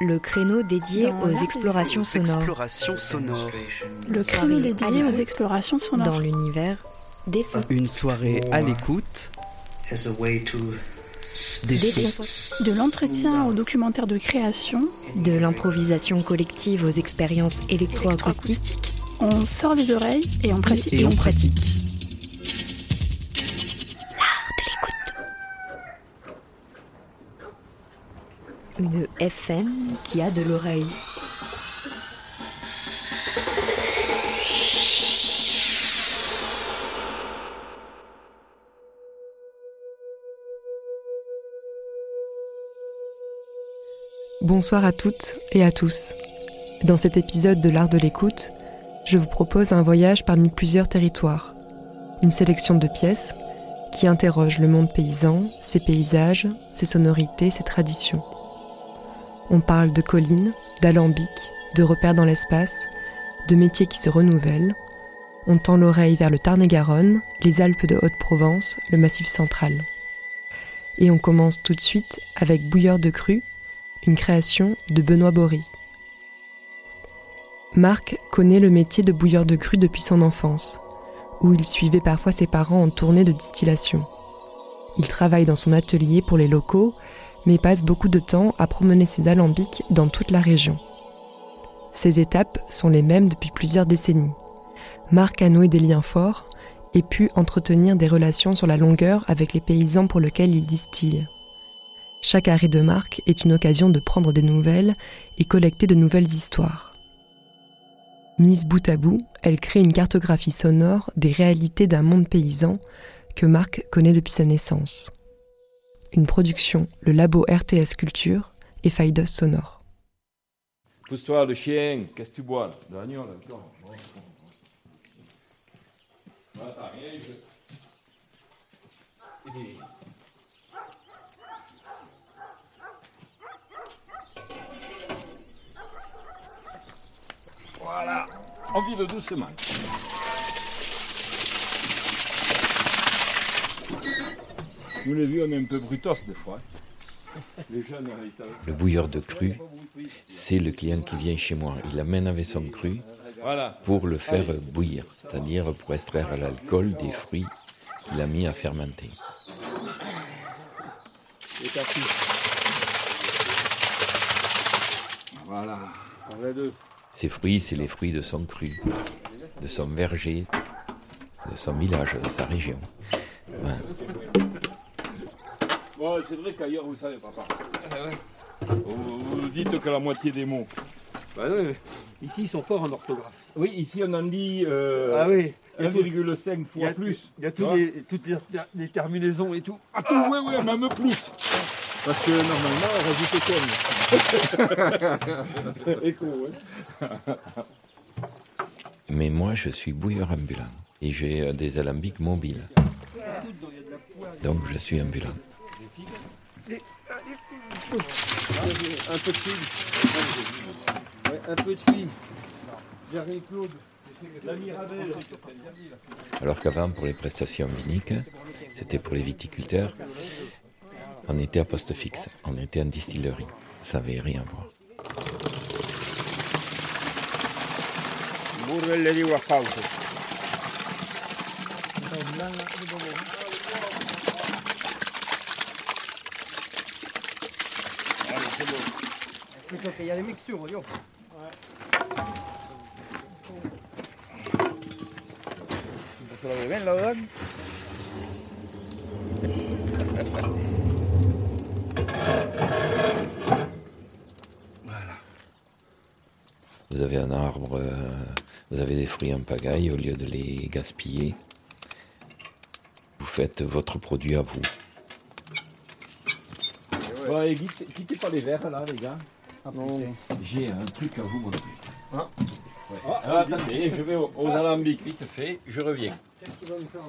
le créneau dédié Dans aux explorations sonores explorations sonores. Le créneau dédié aux explorations sonores. dans l'univers des sons. Une soirée à l'écoute as a way to des Des sons. sons. De l'entretien au documentaire de création. De l'improvisation collective aux expériences électroacoustiques. On sort les oreilles et on pratique. Et on pratique. FM qui a de l'oreille. Bonsoir à toutes et à tous. Dans cet épisode de l'art de l'écoute, je vous propose un voyage parmi plusieurs territoires. Une sélection de pièces qui interrogent le monde paysan, ses paysages, ses sonorités, ses traditions. On parle de collines, d'alambics, de repères dans l'espace, de métiers qui se renouvellent. On tend l'oreille vers le Tarn-et-Garonne, les Alpes de Haute-Provence, le Massif central. Et on commence tout de suite avec Bouilleur de Cru, une création de Benoît Bory. Marc connaît le métier de bouilleur de cru depuis son enfance, où il suivait parfois ses parents en tournée de distillation. Il travaille dans son atelier pour les locaux, mais passe beaucoup de temps à promener ses alambics dans toute la région. Ces étapes sont les mêmes depuis plusieurs décennies. Marc a noué des liens forts et pu entretenir des relations sur la longueur avec les paysans pour lesquels il distille. Chaque arrêt de marque est une occasion de prendre des nouvelles et collecter de nouvelles histoires. Mise bout à bout, elle crée une cartographie sonore des réalités d'un monde paysan que Marc connaît depuis sa naissance. Une production, le labo RTS Culture et Faidos Sonore. Pousse-toi, le chien, qu'est-ce que tu bois? De l'agneau Voilà, on vide doucement. Nous les vieux, on est un peu brutos des fois. Les jeunes, ils savent. Le bouilleur de cru, c'est le client qui vient chez moi. Il amène avec son cru pour le faire bouillir, c'est-à-dire pour extraire l'alcool des fruits qu'il a mis à fermenter. Voilà. Ces fruits, c'est les fruits de son cru, de son verger, de son village, de sa région. Voilà. C'est vrai qu'ailleurs, vous savez, papa. Vous, vous dites que la moitié des mots. Bah non, ici ils sont forts en orthographe. Oui, ici, on en dit euh, ah oui, il y a, tout- 1,5 il y fois a- plus. il y a les, toutes les, les terminaisons et tout. Ah, tout, oui, oui, même plus. Parce que normalement, on rajoute comme. Écho, ouais. Mais moi, je suis bouilleur ambulant et j'ai euh, des alambics mobiles. Donc, je suis ambulant. Un peu de fille. Ouais, un peu de Claude. Alors qu'avant, pour les prestations viniques, c'était pour les viticulteurs, on était à poste fixe, on était en distillerie. Ça n'avait rien à voir. Burrellerie Wahouse. Il y a des mixtures, yo. Vous avez un arbre, euh, vous avez des fruits en pagaille, au lieu de les gaspiller, vous faites votre produit à vous. Bon, et quittez, quittez pas les verres là, les gars. Non, j'ai un truc à vous montrer. Ah, alors, attendez, je vais aux, aux alambics vite fait, je reviens. Qu'est-ce qu'il va me faire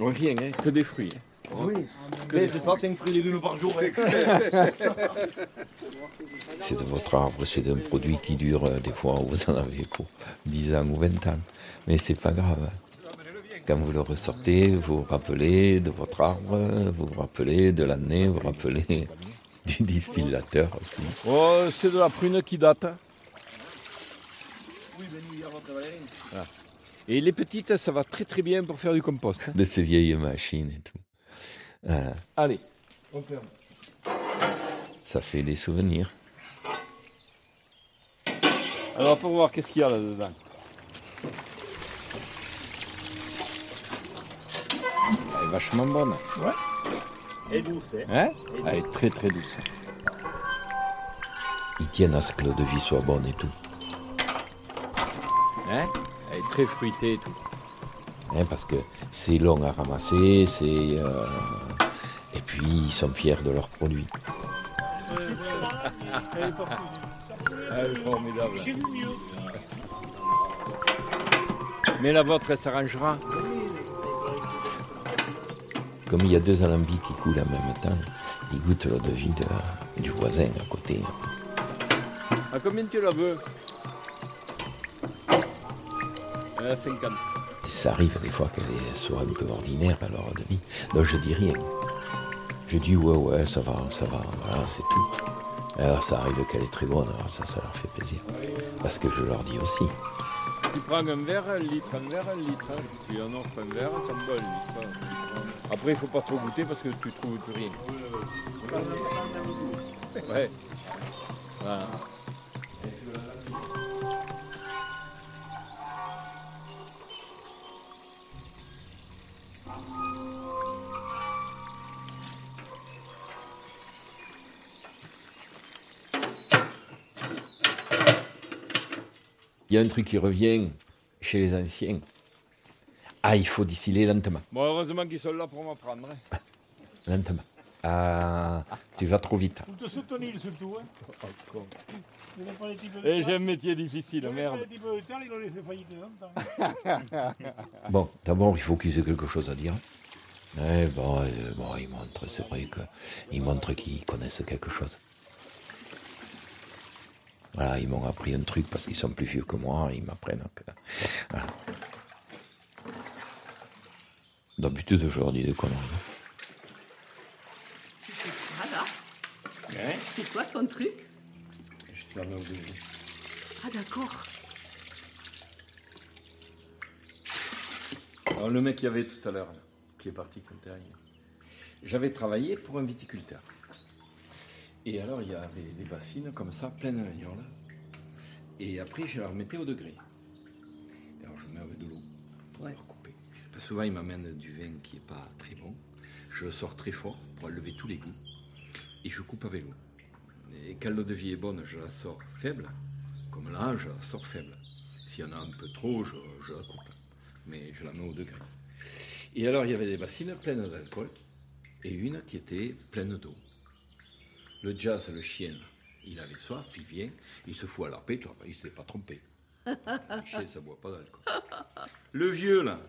Oh, Rien, hein, que des fruits. hein. Oui. Mais c'est ça, 5 fruits et légumes par jour. hein. C'est de votre arbre, c'est d'un produit qui dure euh, des fois, vous en avez pour 10 ans ou 20 ans. Mais c'est pas grave. hein. Quand vous le ressortez, vous vous rappelez de votre arbre, vous vous rappelez de l'année, vous vous rappelez du distillateur aussi. Oh, c'est de la prune qui date. Voilà. Et les petites, ça va très très bien pour faire du compost. hein. De ces vieilles machines et tout. Voilà. Allez, on ferme. Ça fait des souvenirs. Alors pour voir qu'est-ce qu'il y a là-dedans. Est vachement bonne. Et douce, hein. Hein Elle est très très douce. Ils tiennent à ce que l'eau de vie soit bonne et tout. Hein Elle est très fruitée et tout. hein, parce que c'est long à ramasser, c'est. euh, Et puis ils sont fiers de leurs produits. Elle est formidable. Mais la vôtre, elle s'arrangera. Comme il y a deux alambics qui coulent en même temps, ils goûtent l'eau de vie de- du voisin à côté. À combien tu la veux? À 50. Et ça arrive des fois qu'elle est- soit un peu ordinaire à l'heure de vie. Donc je dis rien. Je dis ouais ouais ça va, ça va, voilà, c'est tout. Alors ça arrive qu'elle est très bonne, alors ça, ça leur fait plaisir. Parce que je leur dis aussi. Tu prends un verre, un litre, un verre, un litre. hein. Tu en offres un verre, ça me donne. Après, il faut pas trop goûter parce que tu trouves plus rien. Ouais. Voilà. Il y a un truc qui revient chez les anciens. Ah, il faut distiller lentement. Bon, heureusement qu'ils sont là pour m'apprendre. hein. Lentement. Ah, tu vas trop vite. Te surtout. Hein. Il n'a pas les types de Et j'ai terre. un métier difficile, merde. les types de terre, il a laissé faillite longtemps. Bon, d'abord, il faut qu'ils aient quelque chose à dire. Eh bon, euh, bon, ils montrent, c'est vrai qu'ils montrent qu'ils connaissent quelque chose. Voilà, ils m'ont appris un truc parce qu'ils sont plus vieux que moi, ils m'apprennent que. Voilà. D'habitude, je leur dis des conneries. Voilà. Hein C'est quoi ton truc? Je te la mets au début. Ah d'accord. Alors, le mec qu'il y avait tout à l'heure, qui est parti comme derrière, j'avais travaillé pour un viticulteur. Et alors, il y avait des bassines comme ça, pleines de vignoles. Et après, je leur mettais au degré. Et alors, je mets avec de l'eau pour Ouais. leur couper. Parce que souvent, ils m'amènent du vin qui n'est pas très bon. Je le sors très fort pour enlever tous les goûts. Et je coupe avec l'eau. Et quand l'eau de vie est bonne, je la sors faible. Comme là, je la sors faible. S'il y en a un peu trop, je, je la coupe. Mais je la mets au degré. Et alors, il y avait des bassines pleines d'alcool et une qui était pleine d'eau. Le jazz, le chien, il avait soif, il vient, il se fout à la paix, il ne s'est pas trompé. Le chien, ça boit pas d'alcool. Le vieux, là,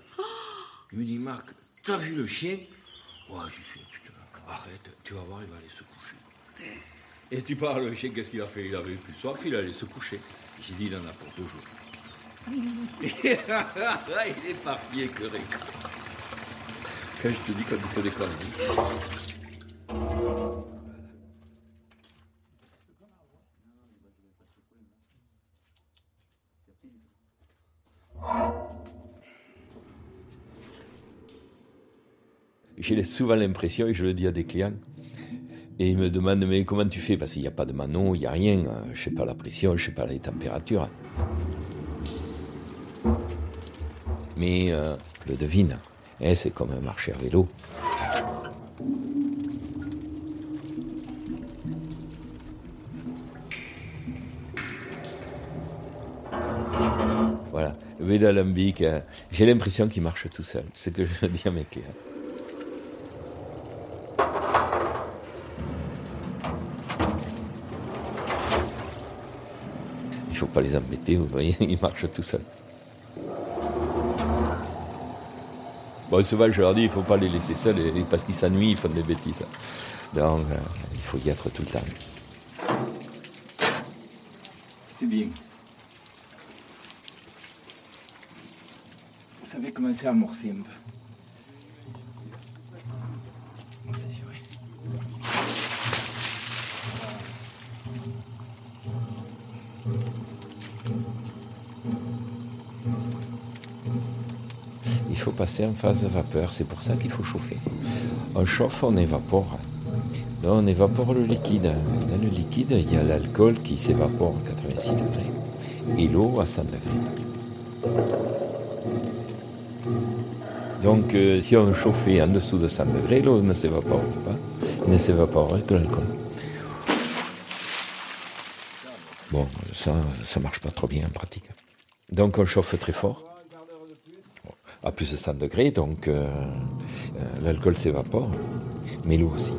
il me dit, Marc, t'as vu le chien? Ouais, je suis, putain, arrête, tu vas voir, il va aller se coucher. Et tu parles, le chien, qu'est-ce qu'il a fait? Il avait plus soif, il allait se coucher. J'ai dit, il en a pour deux jours. il est parti écœuré. Quand je te dis qu'on dit que des J'ai souvent l'impression, et je le dis à des clients, et ils me demandent mais comment tu fais? Parce qu'il n'y a pas de manon, il n'y a rien, euh, je ne sais pas la pression, je ne sais pas les températures. Mais euh, je le devine, hein, c'est comme un marché à vélo. Euh, j'ai l'impression qu'il marche tout seul, c'est ce que je dis à mes clients. Il faut pas les embêter, vous voyez, ils marchent tout seuls. Bon, souvent, je leur dis, il ne faut pas les laisser seuls parce qu'ils s'ennuient, ils font des bêtises. Donc, euh, il faut y être tout le temps. C'est bien. Avait commencé à amorcer un peu. Il faut passer en phase vapeur, c'est pour ça qu'il faut chauffer. On chauffe, on évapore. Donc, on évapore le liquide. Dans le liquide, il y a l'alcool qui s'évapore à 86 degrés et l'eau à 100 degrés. Donc, euh, si on chauffait en dessous de 100 degrés, l'eau ne s'évapore pas. Ne s'évaporerait que l'alcool. Bon, ça, ça marche pas trop bien en pratique. Donc, on chauffe très fort à plus de 100 degrés, donc euh, euh, l'alcool s'évapore, mais l'eau aussi.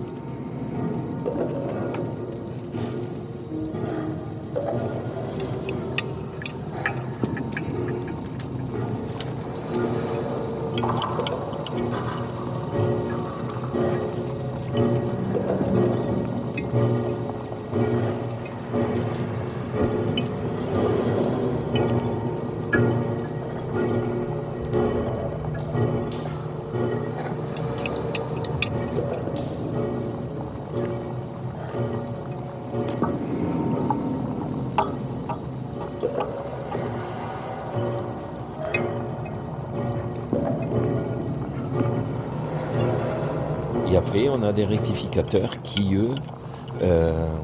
Euh,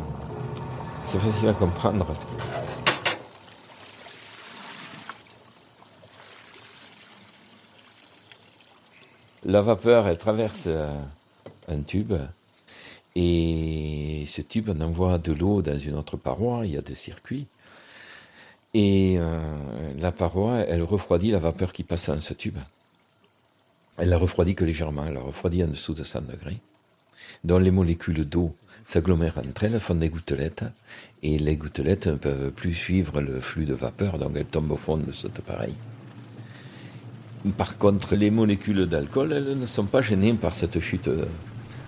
c'est facile à comprendre. La vapeur, elle traverse euh, un tube et ce tube on envoie de l'eau dans une autre paroi, il y a des circuits. Et euh, la paroi, elle refroidit la vapeur qui passe dans ce tube. Elle la refroidit que légèrement, elle la refroidit en dessous de 100 degrés. Donc les molécules d'eau s'agglomèrent entre elles, font des gouttelettes, et les gouttelettes ne peuvent plus suivre le flux de vapeur, donc elles tombent au fond de ce pareil. Par contre, les molécules d'alcool, elles ne sont pas gênées par cette chute de,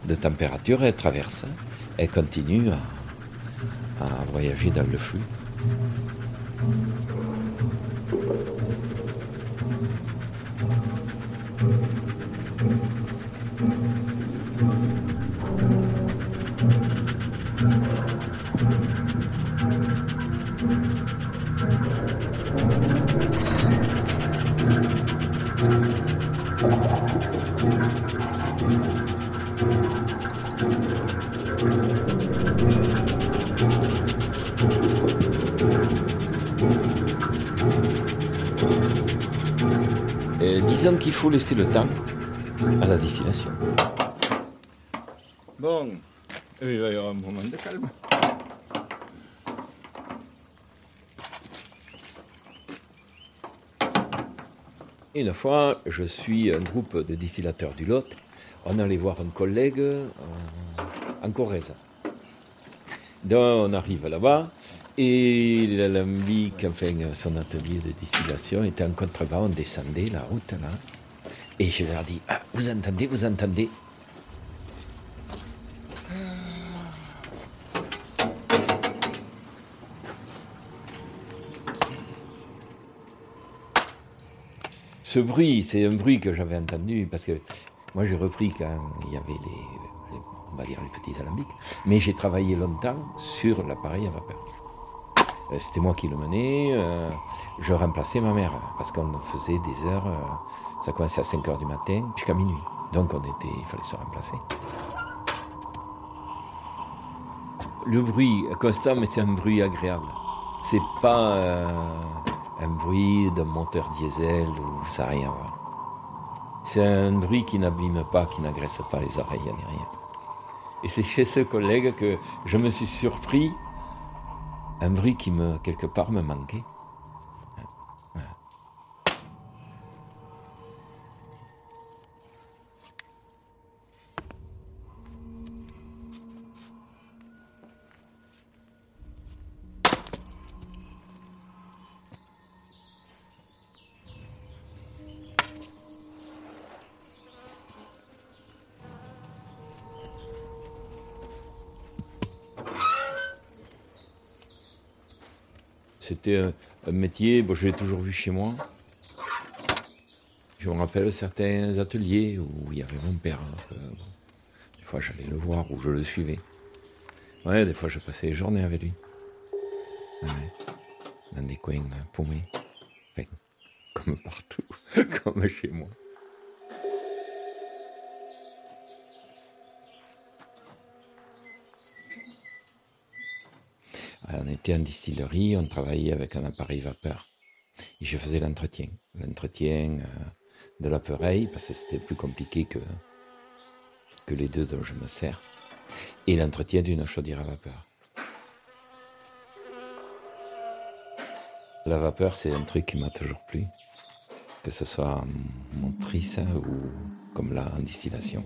de température, elles traversent, elles continuent à, à voyager dans le flux. Faut laisser le temps à la distillation. Bon, il va y avoir un moment de calme. Une fois, je suis un groupe de distillateurs du Lot. On allait voir un collègue en, en Corrèze. Donc on arrive là-bas et l'alambic, enfin son atelier de distillation était en contrebas. On descendait la route là. Et je leur dis ah, Vous entendez, vous entendez Ce bruit, c'est un bruit que j'avais entendu parce que moi j'ai repris quand il y avait les, on va dire les petits alambics, mais j'ai travaillé longtemps sur l'appareil à vapeur. Euh, C'était moi qui le menais, euh, je remplaçais ma mère parce qu'on faisait des heures, euh, ça commençait à 5 heures du matin jusqu'à minuit. Donc on était, il fallait se remplacer. Le bruit constant, mais c'est un bruit agréable. C'est pas euh, un bruit d'un moteur diesel ou ça n'a rien à voir. C'est un bruit qui n'abîme pas, qui n'agresse pas les oreilles ni rien. Et c'est chez ce collègue que je me suis surpris un bruit qui me quelque part me manquait. Voilà. Un, métier, bon, je l'ai toujours vu chez moi. Je me rappelle certains ateliers où il y avait mon père. des fois, j'allais le voir ou je le suivais. Ouais, des fois, je passais les journées avec lui. Ouais, dans des coins paumés. Comme partout, comme chez moi. On était en distillerie, on travaillait avec un appareil vapeur. Et je faisais l'entretien. L'entretien euh, de l'appareil, parce que c'était plus compliqué que, que les deux dont je me sers. Et l'entretien d'une chaudière à vapeur. La vapeur, c'est un truc qui m'a toujours plu. Que ce soit en motrice ou comme là en distillation.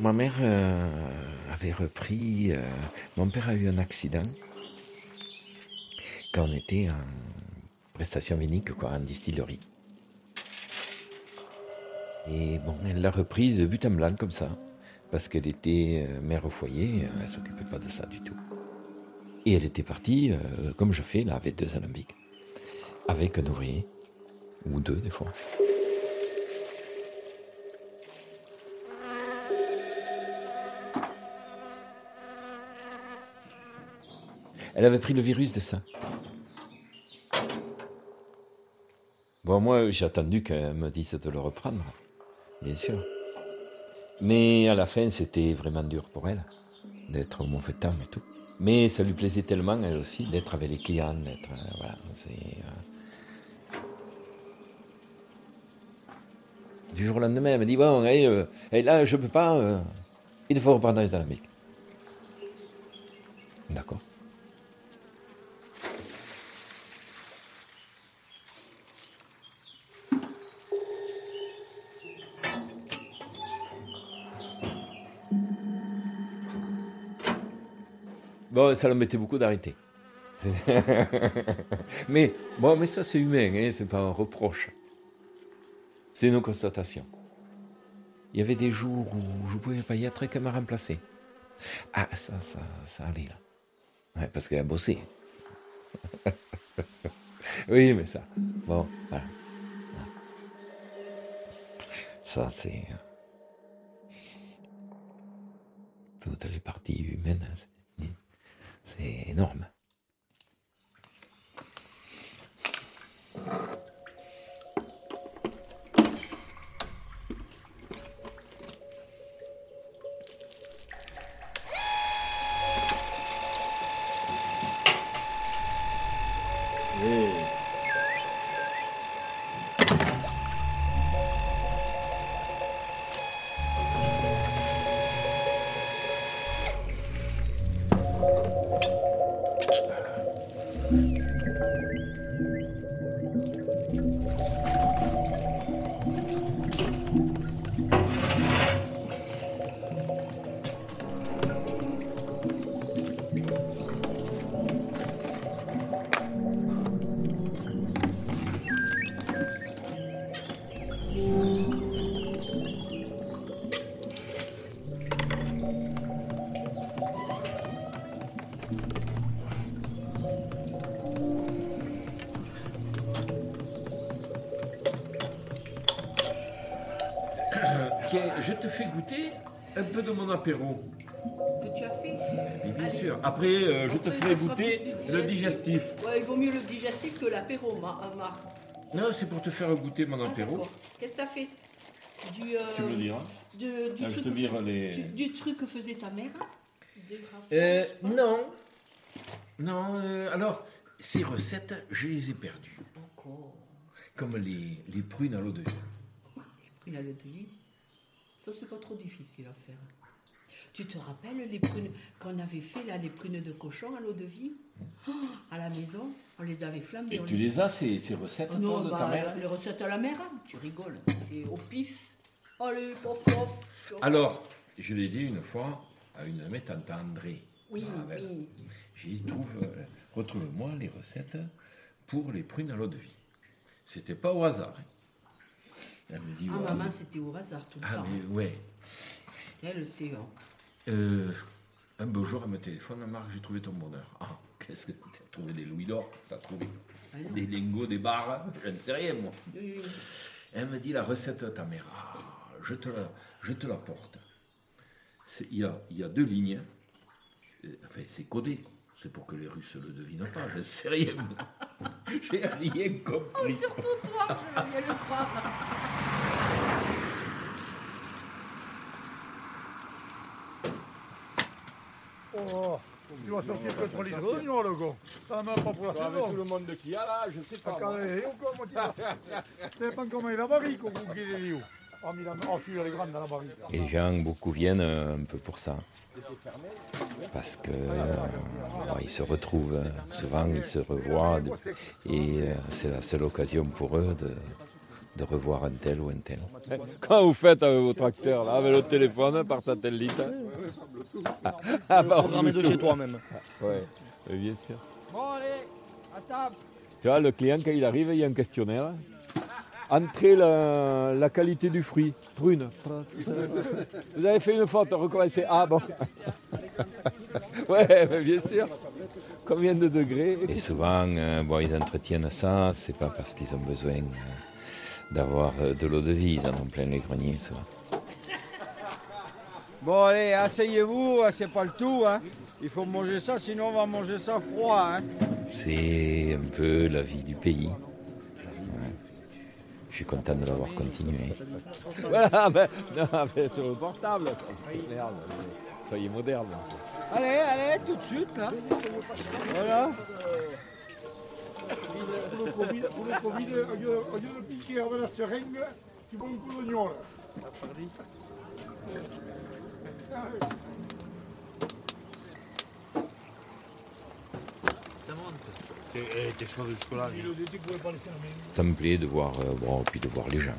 Ma mère euh, avait repris. euh, mon père a eu un accident quand on était en prestation vinique, quoi, en distillerie. Et bon, elle l'a repris de but en blanc comme ça, parce qu'elle était euh, mère au foyer, elle s'occupait pas de ça du tout. Et elle était partie, comme je fais là, avec deux alambics, avec un ouvrier, ou deux des fois. Elle avait pris le virus de ça. Bon, moi, j'ai attendu qu'elle me dise de le reprendre, bien sûr. Mais à la fin, c'était vraiment dur pour elle, d'être au mauvais temps et tout. Mais ça lui plaisait tellement, elle aussi, d'être avec les clients, d'être. euh, voilà, euh. Du jour au lendemain, elle me dit Bon, euh, là, je peux pas, il faut reprendre les. D'accord. Ça l'embêtait beaucoup d'arrêter. mais bon, mais ça c'est humain, hein, c'est pas un reproche. C'est une constatation. Il y avait des jours où je pouvais pas y être et qu'elle m'a remplacé. Ah, ça, ça, ça allait là. Ouais, parce qu'elle a bossé. oui, mais ça. Bon, voilà. Ça, c'est. euh, Toutes les parties humaines, hein, c'est- énorme. Marc. Non, c'est pour te faire goûter mon apéro. D'accord. Qu'est-ce que t'as fait du, euh, Tu me le diras. du, du Ah, je truc te que vire les- du, du truc que faisait ta mère Des graphes, Euh, je sais pas. non. Non, euh, alors, ces recettes, je les ai perdues. Encore. Comme les, les prunes à l'eau de vie. Prunes à l'eau de vie. Ça, c'est pas trop difficile à faire. Tu te rappelles les prunes qu'on avait fait là, les prunes de cochon à l'eau de vie Oh, À la maison, on les avait flambées. Et tu les as, ces, ces recettes, toi, non, de ta bah, mère les recettes à la mer, hein, tu rigoles. C'est au pif. Allez, pof, pof. Alors, je l'ai dit une fois à une de mes tantes André. Oui, Ah, ben, oui. J'ai dit, trouve, euh, retrouve-moi les recettes pour les prunes à l'eau de vie. C'était pas au hasard. hein. Elle me dit, Ah, ouais, maman, c'était au hasard tout le Ah, temps. mais ouais. Elle, c'est. hein. Euh, un beau jour, elle me téléphone, Marc, j'ai trouvé ton bonheur. Ah, qu'est-ce que t'as trouvé des louis d'or? T'as trouvé des lingots, des barres? Je ne sais rien, moi. Elle me dit la recette de ta mère. Ah, je te la, je te la porte. Il y a, il y a deux lignes. Euh, Enfin, c'est codé. C'est pour que les Russes le devinent pas. Je ne sais rien. J'ai rien compris. Surtout toi, je veux bien le croire. Oh, tu vas sortir que 3 litres de non, le gars. Ça n'a même pas pour la Avec tout le monde qu'il y a là, je sais pas. Ah, comment il a qu'il est lié. Ah, mais il a oh. Et les gens, beaucoup viennent euh, un peu pour ça. Parce que euh, ils se retrouvent euh, souvent, ils se revoient. et euh, c'est la seule occasion pour eux de, de revoir un tel ou un tel. Quand vous faites avec vos tracteurs, là, avec le téléphone par satellite. Ah, bah, Programmé de chez toi même. Ouais, euh, bien sûr. Bon, allez, à table. Tu vois, le client, quand il arrive, il y a un questionnaire. Entrez la, la qualité du fruit, prune. Vous avez fait une faute, recommencez. Ah bon. Ouais, mais bien sûr. Combien de degrés? Et souvent, euh, bon, ils entretiennent ça, c'est pas parce qu'ils ont besoin euh, d'avoir euh, de l'eau de vie, en plein les greniers souvent. Bon, allez, asseyez-vous, hein, c'est pas le tout. Hein. Il faut manger ça, sinon on va manger ça froid. Hein. C'est un peu la vie du pays. Ouais. Je suis content de l'avoir continué. Voilà, mais, non, mais sur le portable. Merde, soyez moderne. Allez, allez, tout de suite. Là. Voilà. Pour le Covid, pour le Covid, au lieu, de piquer avec la seringue, tu prends un coup d'oignon, là. Main. Ça me plaît de voir, euh, bon, puis de voir les gens.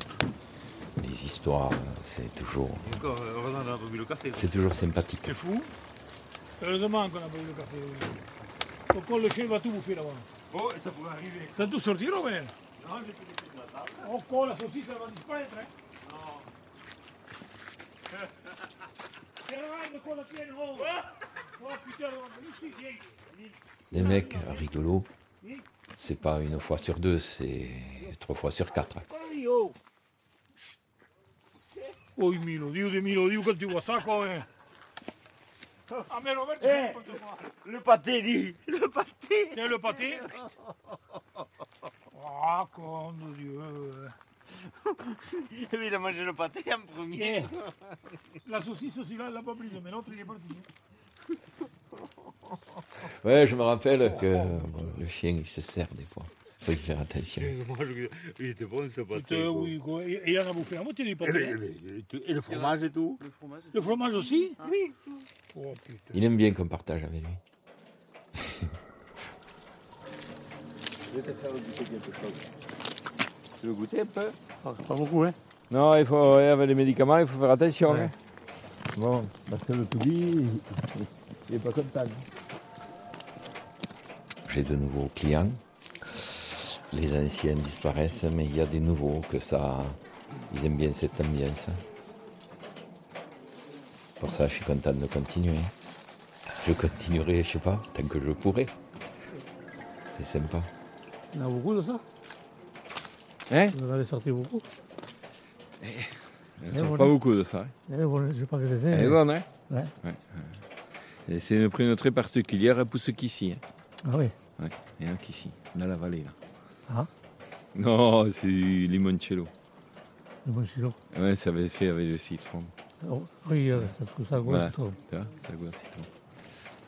Les histoires, c'est toujours, c'est toujours sympathique. C'est fou. Heureusement qu'on a pas eu le café. Pourquoi le chien va tout bouffer là-bas Oh, ça pourrait arriver. T'as tout sorti, Robert? Non, j'ai tout laissé sur la table. Encore la saucisse, elle va disparaître, hein Non. De quoi oh? Oh. Les mecs rigolos, c'est pas une fois sur deux, c'est trois fois sur quatre. Allez, oh Oh, Milo, Dio de Milo, Dio, quand tu vois ça, quand même Ah, mais Robert, tu fais n'importe quoi. Le pâté, dit. Le pâté. Tiens, le pâté. Ah, con de Dieu. Il a mangé le pâté en premier. Eh, La saucisse aussi, là, elle l'a pas prise, mais l'autre, il est parti. Ouais, je me rappelle que bon, le chien, il se sert des fois. Faut y faire attention. Il était bon ce pâté. Putain, oui, quoi. Et et il en a bouffé à moitié du pâté. hein. Et le fromage et tout Le fromage aussi Oui. Oh, putain. Il aime bien qu'on partage avec lui. Je vais te faire goûter quelque chose. Tu veux goûter un peu? Pas beaucoup, hein Non, il faut, avec les médicaments, il faut faire attention. hein. Bon, parce que le tout il n'est pas content. J'ai de nouveaux clients. Les anciens disparaissent, mais il y a des nouveaux que ça. Ils aiment bien cette ambiance. Pour ça, je suis content de continuer. Je continuerai, je sais pas, tant que je pourrai. C'est sympa. Il y en a beaucoup de ça? Hein? Vous en avez sorti beaucoup? Il Eh, ne sort voilà. pas beaucoup de ça. hein. Eh, bon, Je sais pas que c'est. Elle est bonne, hein Ouais. ouais. Et c'est une prune très particulière, elle pousse qu'ici. hein. Ah oui. Ouais, il y en a qu'ici, dans la vallée. Là. Ah. Non, c'est du limoncello. Silo. Ouais, ça avait fait avec le citron. Oh, oui, euh, ça gauche. Voilà. trop. Tu vois, ça goûte le citron.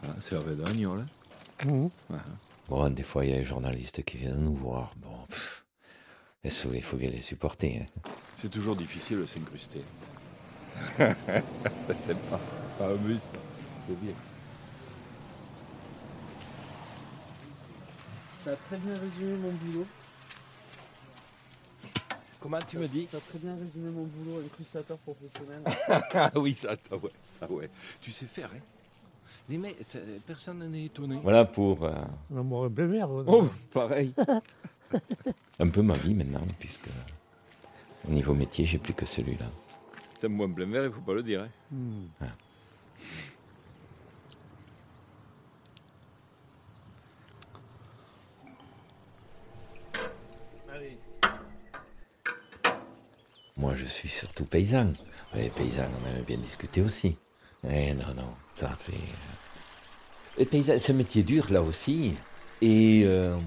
Voilà, c'est avec de l'agneau, là. Voilà. Bon, des fois, il y a des journalistes qui viennent nous voir. Bon, pff, qu'il faut bien les supporter hein. C'est toujours difficile de s'incruster. c'est pas, pas un bus, c'est bien. T'as très bien résumé mon boulot. Comment tu me dis? T'as très bien résumé mon boulot, incrustateur professionnel. Ah oui, ça, ça, ouais, ça, ouais. Tu sais faire, hein? Les mecs, ça- personne n'est étonné. Voilà pour euh, On va boire un peu vert. Oh, pareil. un peu ma vie maintenant, puisque Au niveau métier, j'ai plus que celui-là. C'est un moins plein verre, il faut pas le dire. hein. Ah. Moi, je suis surtout paysan. Les paysans, on en a bien discuté aussi. Eh non, non, ça c'est... Les paysans, c'est un métier dur là aussi. Et euh,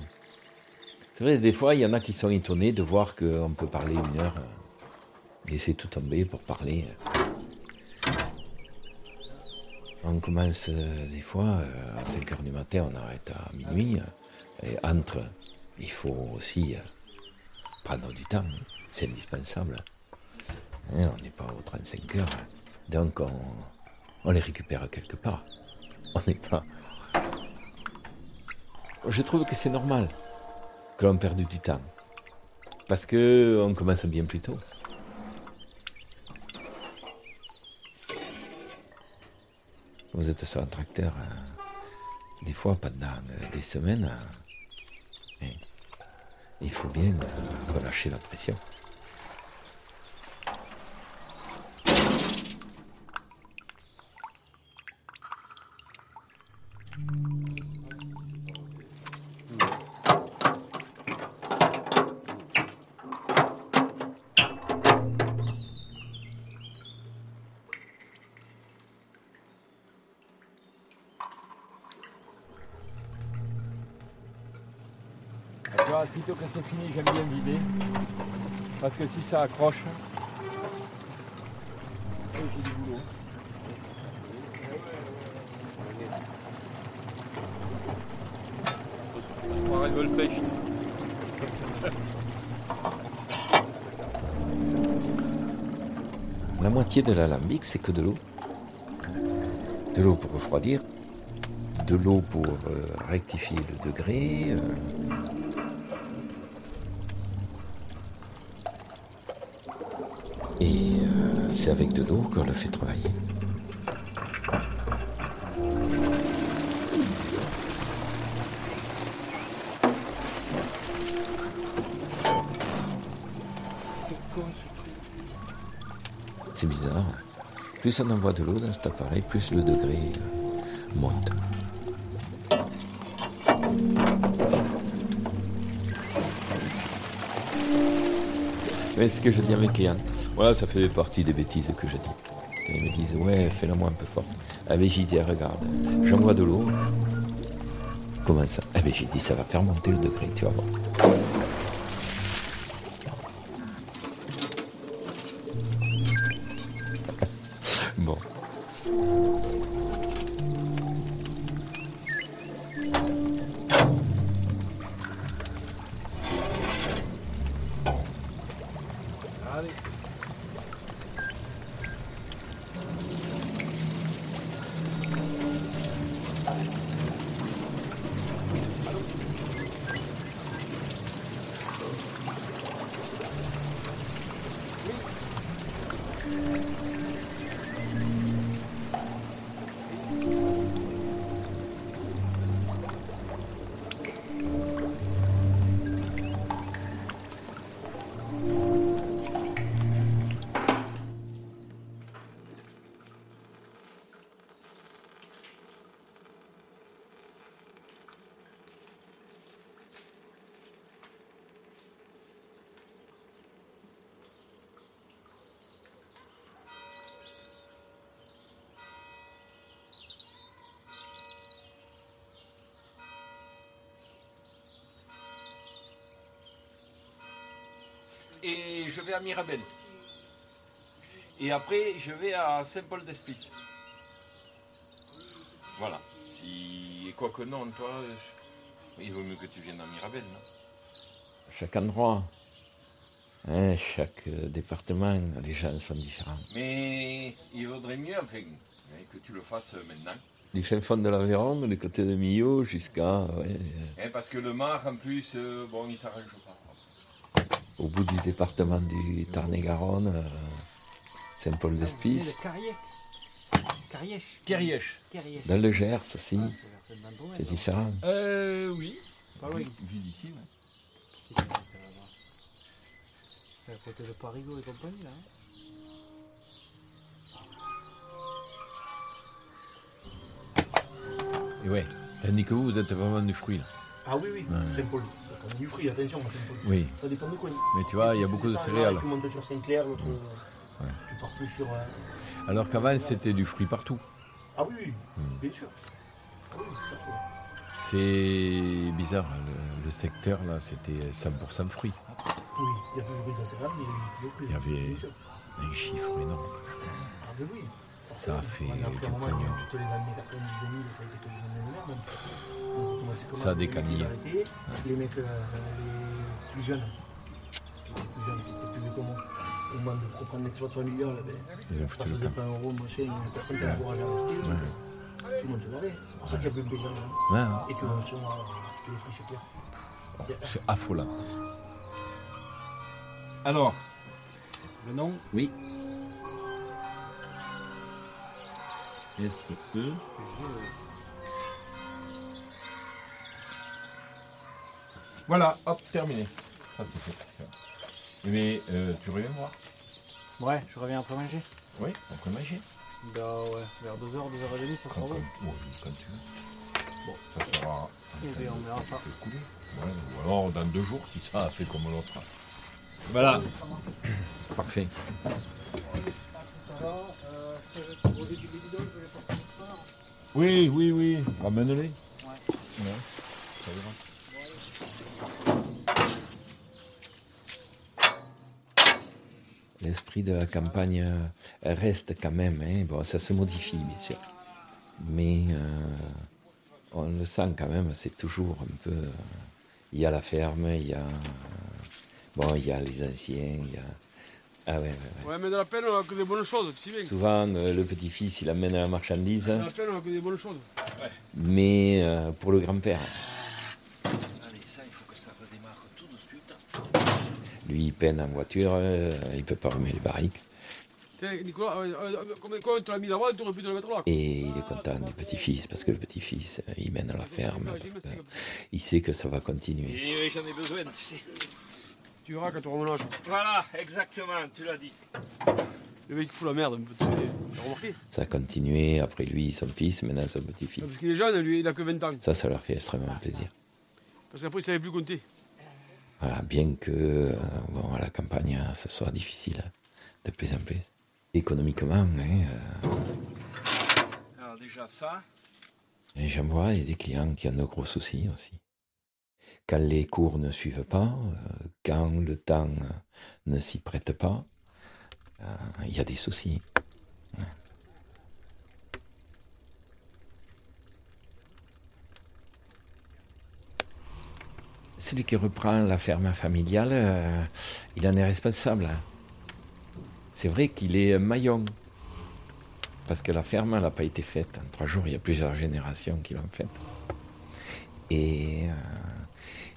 c'est vrai, des fois, il y en a qui sont étonnés de voir qu'on peut parler une heure, euh, laisser tout tomber pour parler. On commence euh, des fois euh, à 5 heures du matin, on arrête à minuit. euh, et entre, il faut aussi euh, prendre du temps. C'est indispensable. Hein, on n'est pas aux 35 heures. Donc on, les récupère quelque part. On n'est pas. Je trouve que c'est normal que l'on perde du temps. Parce que on commence bien plus tôt. Vous êtes sur un tracteur, euh, des fois pendant euh, des semaines. et il faut bien euh, relâcher la pression. C'est fini, j'aime bien vider. Parce que si ça accroche, oh, j'ai du boulot. La moitié de l'alambic, c'est que de l'eau. De l'eau pour refroidir, de l'eau pour euh, rectifier le degré. Et euh, c'est avec de l'eau qu'on le fait travailler. C'est bizarre. Plus on envoie de l'eau dans cet appareil, plus le degré euh, monte. C'est ce que je dis à mes clients? Voilà, ça fait partie des bêtises que je dis. Quand ils me disent, ouais, fais-la moi un peu fort. Ah ben j'ai dit, regarde, j'envoie de l'eau. Comment ça? Ah ben j'ai dit, ça va faire monter le degré, tu vas voir. Mirabel. Et après, je vais à Saint-Paul-d'Esplis. Voilà. Si... Quoi que non, toi, euh, il vaut mieux que tu viennes à Mirabel, non? Chaque endroit, hein, chaque euh, département, les gens sont différents. Mais il vaudrait mieux, enfin, hein, que tu le fasses maintenant. Du fin fond de l'Aveyron, du côté de Millau, jusqu'à, ouais, Hein, parce que le mar, en plus, euh, bon, il s'arrange pas. Au bout du département du Tarn-et-Garonne, euh. Carièche. Carièche. dans le Gers aussi, c'est différent. Euh, oui. Pas loin. Vu d'ici, ouais. Si. C'est à côté de Parigo et compagnie là. hein. Et ouais, tandis que vous, vous êtes vraiment du fruit là. Ah oui, oui, Ouais. Saint-Paul. On du fruit, attention, à Saint-Paul. Oui. Ça dépend de quoi. Mais tu vois, il y a beaucoup de céréales. Tu montes sur Saint-Clair, l'autre. Ouais. Tu pars plus sur. euh, Alors qu'avant, c'était du fruit partout. Ah oui, oui, Hmm. bien sûr. Ah oui, à fait. C'est bizarre, le, le secteur là, c'était 100% fruits. Oui, il y avait plus de céréales, mais il y avait plus de fruits. Il y avait bien sûr. un chiffre énorme. Ah, mais oui. Ça a fait On a pris du un moment, pognon. toutes les années 90 2000, ça a été que des années de Ça a décanillé. Les mecs, les euh, les plus jeunes, qui étaient plus jeunes, qui étaient plus vieux que moi, au moment de reprendre l'exploitation familiale, ben, Ils ont ça foutu le faisait camp. pas un euro, machin, personne Ouais. t'a encouragé à rester. Ouais. Tout le monde se barrait. C'est pour ça qu'il y a plus de paysans. hein. Ouais, ouais. Et que euh, chez moi, tous les friches clairs. C'est affolant. Alors, le nom Oui. S-E. Voilà, hop, terminé. Ça c'est fait. Mais euh, tu reviens voir Ouais, je reviens après manger. Oui, après manger. Bah ouais, vers 2h, 2h30, ça Quand, sera bon. ouais, quand tu veux. Bon, ça sera. Eh bien, on verra ça. couler. Ouais, ou alors dans deux jours si ça a fait comme l'autre. Voilà. Parfait. Oui, oui, oui. Ramène-les. Ouais. ça L'esprit de la campagne euh, reste quand même. hein. Bon, ça se modifie, bien sûr. Mais euh, on le sent quand même, c'est toujours un peu. euh, Il y a la ferme, il y a. Bon, il y a les anciens, il y a. Ah ouais, ouais, ouais. Ouais, mais dans la peine, on a que des bonnes choses, tu sais bien. Souvent, euh, le petit-fils, il amène la marchandise, Dans la peine, on a que des bonnes choses. mais euh, pour le grand-père, Allez, ça, il faut que ça redémarre tout de suite. Lui, il peine en voiture, euh, il peut pas remettre les barriques. Tiens, Nicolas, combien combien tu l'as mis là-bas, tu aurais pu te le mettre là. Et il est content du petit-fils, parce que le petit-fils, euh, il mène à la ferme, parce que il sait que ça va continuer. Oui, j'en ai besoin, tu sais. Tu verras quand tu auras mon âge. Voilà, exactement, tu l'as dit. Le mec, fout la merde un peu, tu sais, t'as remarqué? Ça a continué, après lui, son fils, maintenant son Parce petit-fils. qu'il est jeune, lui, il a que 20 ans. Ça, ça leur fait extrêmement plaisir. Parce qu'après, il savait plus compter. Voilà, bien que euh, bon, à la campagne, hein, ce soit difficile hein, de plus en plus. Économiquement, hein, euh, Alors déjà ça. et j'en vois il y a des clients qui ont de gros soucis aussi. Quand les cours ne suivent pas, euh, quand le temps euh, ne s'y prête pas, euh, il y a des soucis. Celui qui reprend la ferme familiale, euh, il en est responsable. C'est vrai qu'il est maillon. Parce que la ferme, n'a pas été faite en trois jours. Il y a plusieurs générations qui l'ont faite. Et euh,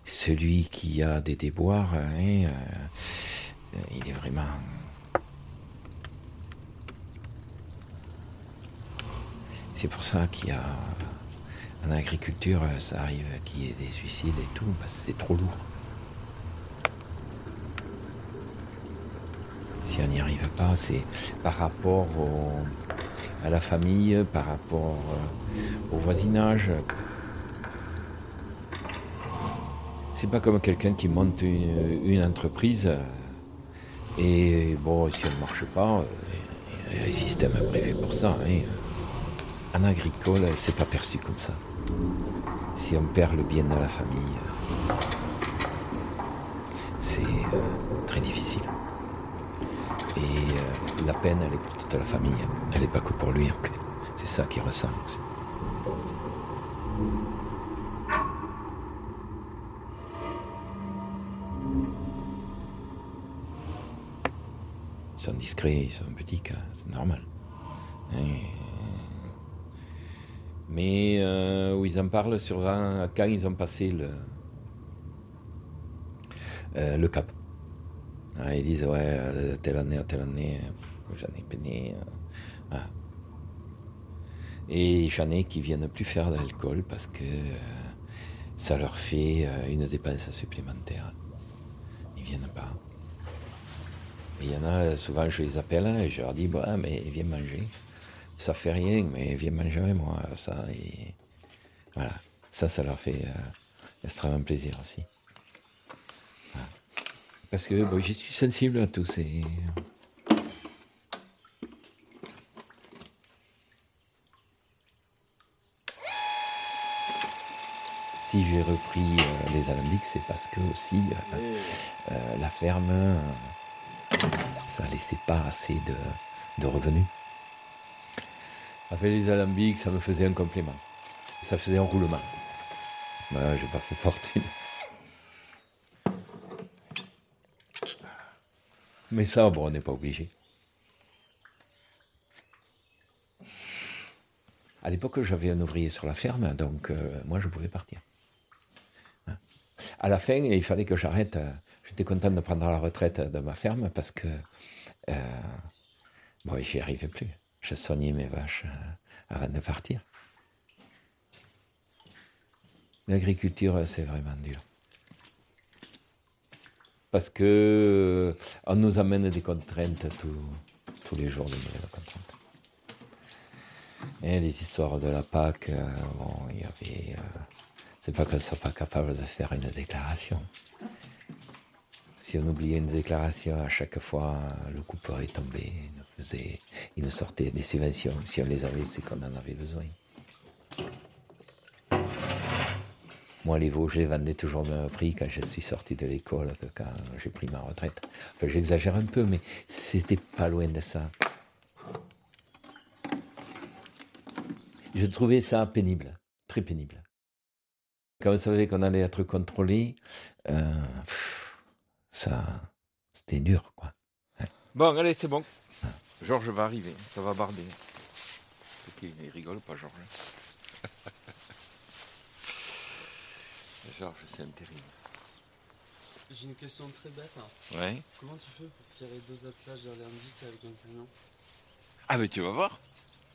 celui qui a des déboires, hein, euh, il est vraiment. C'est pour ça qu'il y a. En agriculture, ça arrive qu'il y ait des suicides et tout, parce que c'est trop lourd. Si on n'y arrive pas, c'est par rapport à la famille, par rapport euh, au voisinage. C'est pas comme quelqu'un qui monte une, entreprise euh, et bon, si elle ne marche pas, euh, il y a un système prévu pour ça. hein. En agricole, c'est pas perçu comme ça. Si on perd le bien de la famille, c'est euh, très difficile. Et euh, la peine, elle est pour toute la famille. Elle n'est pas que pour lui en plus. C'est ça qu'il ressent aussi. Ils sont discrets, ils sont petits, c'est normal. Mais euh, où ils en parlent sur quand ils ont passé le, euh, le cap. Ils disent, ouais, euh, telle année telle année, j'en ai peiné. Et j'en ai qui viennent plus faire de l'alcool parce que ça leur fait une dépense supplémentaire. Ils viennent pas. Il y en a, souvent, je les appelle et je leur dis, bah, mais viens manger. Ça fait rien, mais viens manger moi. Ça, et voilà. Ça, ça leur fait euh, extrêmement plaisir aussi. Parce que bon, je suis sensible à ces. Si j'ai repris euh, les alambics, c'est parce que aussi euh, la ferme, ça laissait pas assez de, de revenus. Avec les alambics, ça me faisait un complément. Ça faisait un roulement. Moi, j'ai pas fait fortune. Mais ça, bon, on n'est pas obligé. À l'époque, j'avais un ouvrier sur la ferme, donc euh, moi, je pouvais partir. Hein. À la fin, il fallait que j'arrête. euh, J'étais content de prendre la retraite de ma ferme parce que euh, bon, j'y arrivais plus. Je soignais mes vaches euh, avant de partir. L'agriculture, c'est vraiment dur. Parce que euh, on nous amène des contraintes tous- les jours, de nouvelles contraintes. Et les histoires de la PAC, euh, bon, il y avait. c'est pas qu'on ne soit pas capable de faire une déclaration. Si on oubliait une déclaration, à chaque fois, le couperet tombait, il nous, sortait des subventions. Si on les avait, c'est qu'on en avait besoin. Moi, les veaux, je les vendais toujours au même prix quand je suis sorti de l'école que quand j'ai pris ma retraite. Enfin, j'exagère un peu, mais c'était pas loin de ça. Je trouvais ça pénible, très pénible. Quand on savait qu'on allait être contrôlé, euh, ça, c'était dur, quoi. Bon, allez, c'est bon. Georges va arriver, ça va barder. Qui Il rigole pas, Georges. Georges, c'est un terrible. J'ai une question très bête. hein. Ouais. Comment tu fais pour tirer deux attelages d'alambic avec un camion? Ah, mais tu vas voir.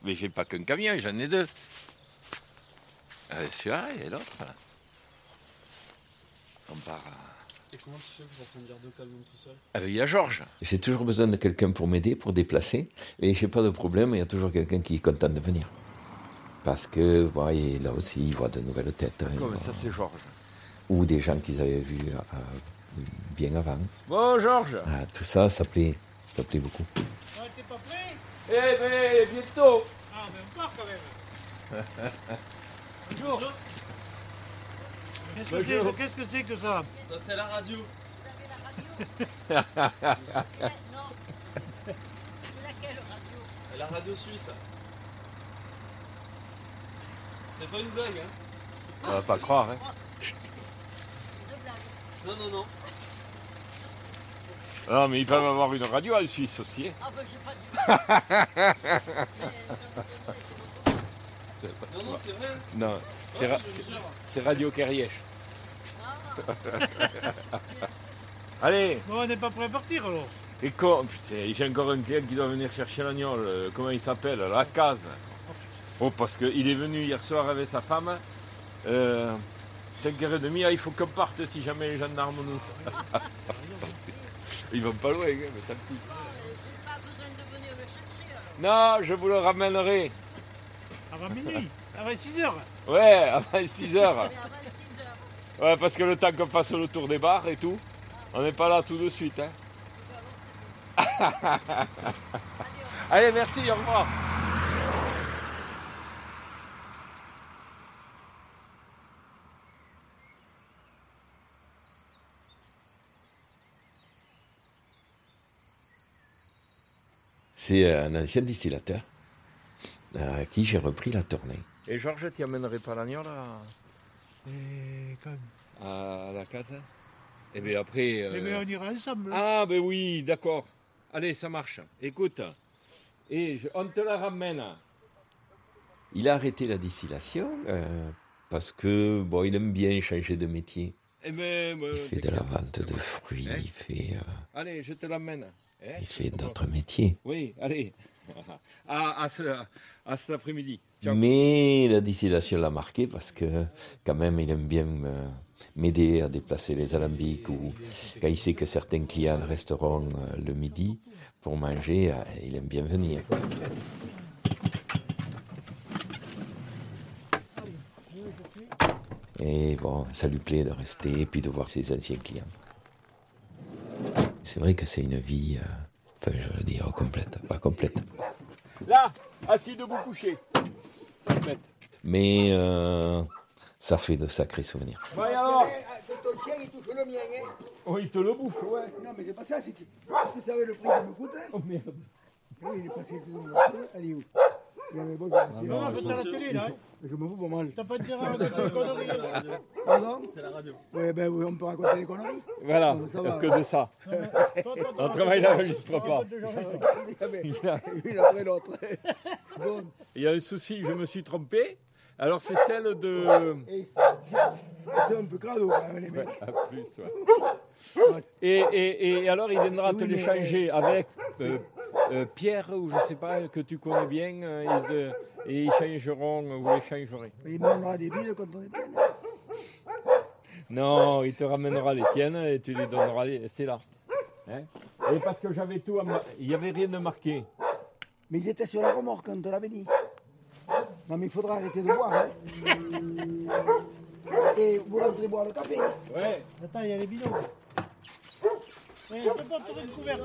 Mais j'ai pas qu'un camion, j'en ai deux. Euh, Celui-là et l'autre. On part. à- Et comment tu fais pour conduire deux camions tout seul? Ah, ben, il y a Georges. J'ai toujours besoin de quelqu'un pour m'aider, pour déplacer. Et j'ai pas de problème, il y a toujours quelqu'un qui est content de venir. Parce que, et là aussi, il voit de nouvelles têtes. hein, Comme ça, c'est Georges. Ou des gens qu'ils avaient vus euh, bien avant. Bon, Georges. Ah, tout ça, ça plaît, ça plaît beaucoup. Ah, t'es pas prêt? Eh ben, bientôt. Ah, mais on part quand même. Bonjour. Qu'est-ce que Bonjour. c'est Qu'est-ce que c'est que ça Ça, c'est la radio. La radio suisse. C'est pas une blague, hein On va pas croire, hein. Non, non, non. Non, mais ils peuvent avoir une radio en Suisse aussi. hein. Non, non, c'est vrai. Non, c'est je vous c'est- jure. C'est Radio Kerrièche. Allez, Bon, on n'est pas prêt à partir alors. et quoi Putain, j'ai encore un client qui doit venir chercher l'agneau. le- Comment il s'appelle La case. Oh, parce qu'il est venu hier soir avec sa femme. Euh, 5h30, ah, il faut qu'on parte si jamais les gendarmes nous. Ils vont pas loin, hein, mais tant pis. Non, je vous le ramènerai. Avant minuit, avant 6 heures. Ouais, avant 6 heures. Ouais, parce que le temps qu'on fasse le tour des bars et tout, on n'est pas là tout de suite. Hein. Allez, merci, au revoir. C'est un ancien distillateur à qui j'ai repris la tournée. Et Georges, tu amènerais pas l'agneau là? Et quand à la case? Et bien après. euh, Eh bien, on ira ensemble. Ah, ben oui, d'accord. Allez, ça marche. Écoute, et je- on te la ramène. Il a arrêté la distillation euh, parce que bon, il aime bien changer de métier. Eh ben, Il fait de la vente de fruits, Hein il fait, euh, Allez, je te l'amène. Hein il fait d'autres métiers. Oui, allez. À, à, ce- à cet après-midi. Mais la distillation l'a marqué parce que quand même il aime bien m'aider à déplacer les alambics ou quand il sait que certains clients resteront euh, le midi pour manger, euh, il aime bien venir. Et bon, ça lui plaît de rester et puis de voir ses anciens clients. C'est vrai que c'est une vie, euh, enfin je veux dire complète, pas complète. Là, assis debout couché. 5 mètres. Mais euh, ça fait de sacrés souvenirs. Ouais, alors C'est ton chien, il touche le mien. Hein. Oh, il te le bouffe, ouais. Non, mais c'est pas ça, c'est que tu savais le prix qu'il me coûte. Hein. Oh merde. Oui, il est passé sur le marché. Allez, où? Il avait beau, je Non, non, faites à la télé, là. hein. Je me fous pas mal. T'as pas de terrain, t'as pas de conneries. Pardon? C'est la radio. Oui, ben oui, on peut raconter des conneries. Voilà, Non, va. que de ça. On travaille n'enregistre pas. Une après l'autre. Bon. Il y a un souci, je me suis trompé. Alors c'est celle de... Et c'est- un peu crado quand même, les mecs. À plus, ouais. Et, et, et alors il viendra te Oui, mais- l'échanger avec euh, euh, Pierre, ou je sais pas, que tu connais bien, euh, et, de- et ils changeront, vous l'échangerez. Il me donnera des billes quand on est bien. Non, il te ramènera les tiennes et tu lui donneras les... C'est là. Hein? Et parce que j'avais tout, à mar- il n'y avait rien de marqué. Mais ils étaient sur la remorque quand on te l'avait dit. Non, mais il faudra arrêter de boire. Hein. Et vous rentrez boire le café. Ouais. Attends, il y a les bidons. Ouais, je peux pas trouver de couvercle.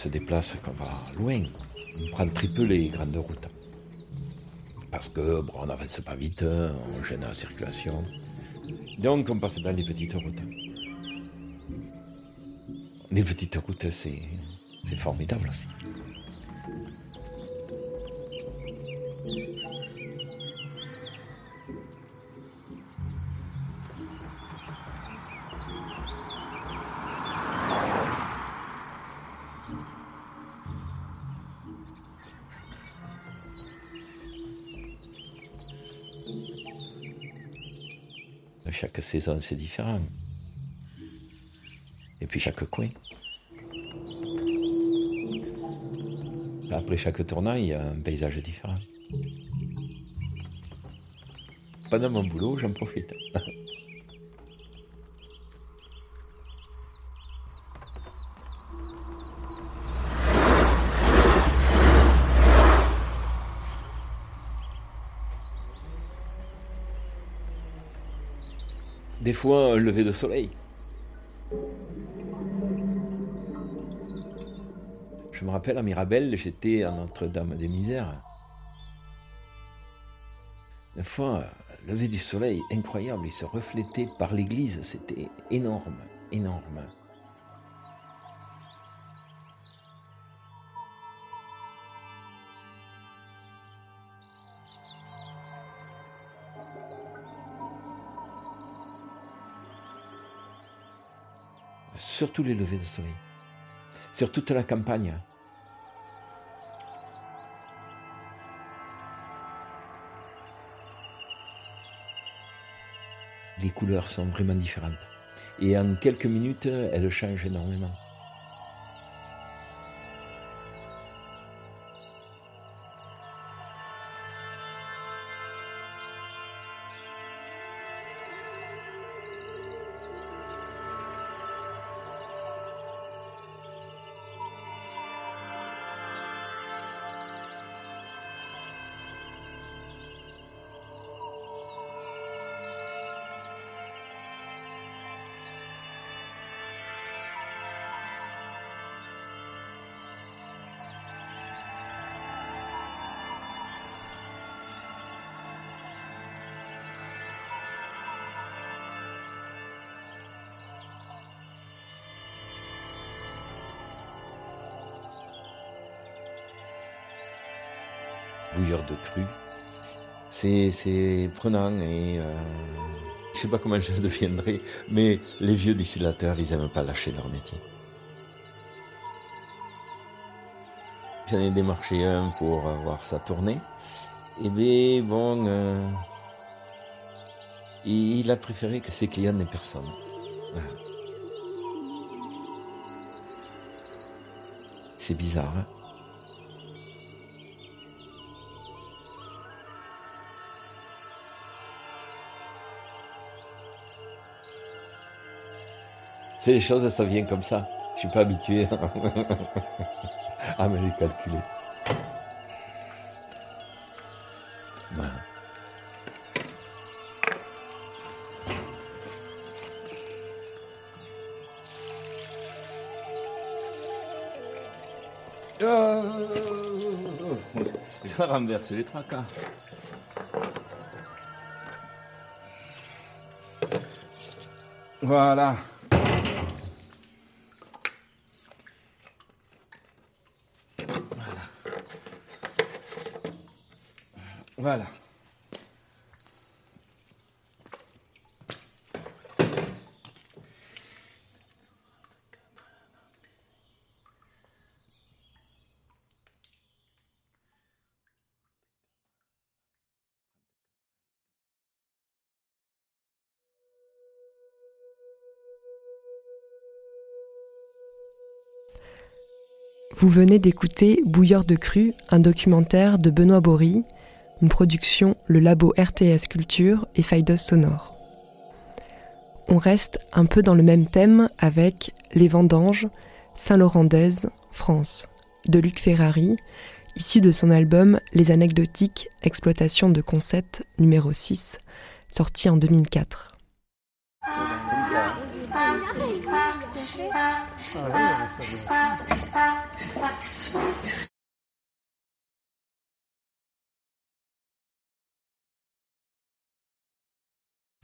Se déplace, qu'on va loin, on prend très peu les grandes routes. Parce que on n'avance pas vite, on gêne la circulation. Donc on passe dans les petites routes. Les petites routes, c'est formidable aussi. Saison, c'est différent. Et puis chaque coin. Après chaque tournant, il y a un paysage différent. Pendant mon boulot, j'en profite. fois, lever de soleil. Je me rappelle à Mirabel, j'étais à Notre-Dame des Misères. Une fois, lever du soleil incroyable, il se reflétait par l'église, c'était énorme, énorme. Surtout les levées de soleil. Sur toute la campagne. Les couleurs sont vraiment différentes. Et en quelques minutes, elle change énormément. C'est, prenant et euh, je sais pas comment je deviendrai, mais les vieux distillateurs, ils aiment pas lâcher leur métier. J'en ai démarché un pour voir sa tournée. Et bien bon, euh, il a préféré que ses clients n'aient personne. C'est bizarre, hein C'est les choses, ça vient comme ça. Je suis pas habitué à me les calculer. Voilà. Oh Je renverse les quarts. Voilà. Voilà. Vous venez d'écouter Bouilleur de cru, un documentaire de Benoît Bory, une production Le Labo RTS Culture et Faidos Sonore. On reste un peu dans le même thème avec Les Vendanges, Saint-Laurent d'Aise, France, de Luc Ferrari, issu de son album Les Anecdotiques, exploitation de concept numéro 6, sorti en 2004.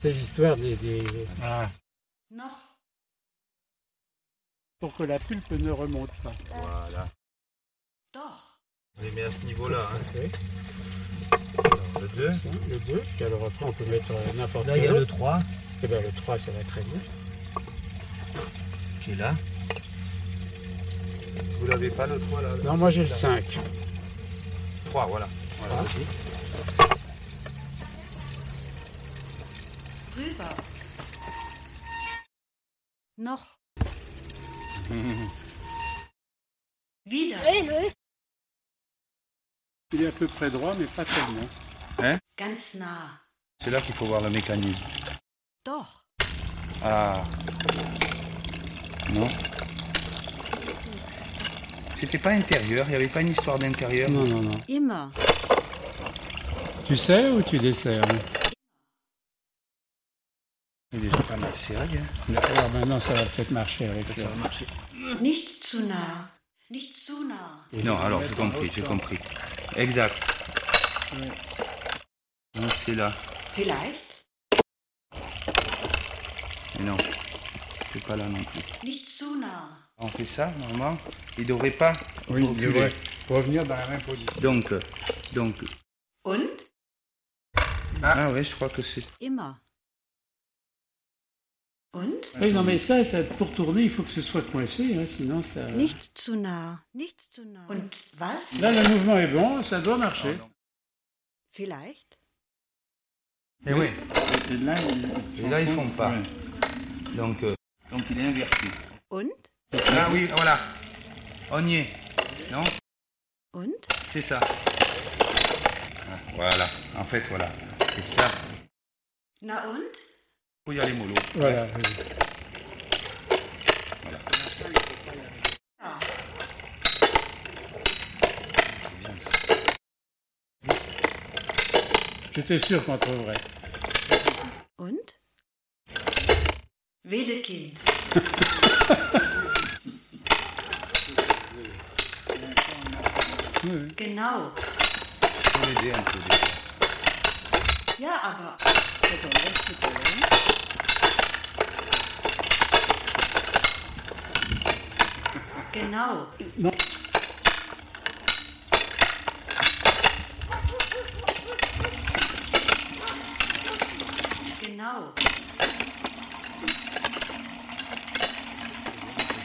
C'est l'histoire des. des... Non. Pour que la pulpe ne remonte pas. Voilà. Tort. On les met à ce niveau-là. Hein. Le 2. Le 2, puis alors après on peut mettre euh, n'importe Là, quel il y a le autre. 3 Et bien le 3, ça va très bien. qui est là? Vous l'avez pas le 3 là? Non, moi j'ai le 5. 3, voilà. Voilà, Ah. vas-y. Rüber. Noch. Wieder. Il est à peu près droit, mais pas tellement. Hein? Ganz nah. C'est là qu'il faut voir le mécanisme. Doch. Ah. Non. C'était pas intérieur, il n'y avait pas une histoire d'intérieur. Non, non, non. Immer. Tu sais ou tu desserres hein? Il est déjà pas mal serré. Hein. Alors maintenant, ça va peut-être marcher avec Ça va marcher. Nicht zu nah. Nicht zu nah. Non, alors j'ai compris, j'ai compris. Exact. Donc c'est là. Vielleicht. Mais non, c'est pas là non plus. Nicht zu nah. On fait ça, normalement. Il devrait pas Oui, il devrait revenir dans la même position. Donc, donc. Und? Ah ouais, je crois que c'est. Immer. Und? Oui, non, mais ça, ça, pour tourner, il faut que ce soit coincé, hein, sinon ça. Nicht zu nah. Nicht zu nah. Und was? Là, le mouvement est bon, ça doit marcher. Vielleicht? Eh oui. Et là, Et là, ils font pas. Donc, euh, Donc il est inversé. Und? Ah oui, voilà. On y est. Non? Und? C'est ça. Ah, voilà. En fait, voilà. C'est ça. Na und? Faut y aller mollo. Voilà. Ouais. Voilà. J'étais sûr qu'on trouverait. Und? Wedekind. Genau. Ja, aber. Genau. Non. Genau.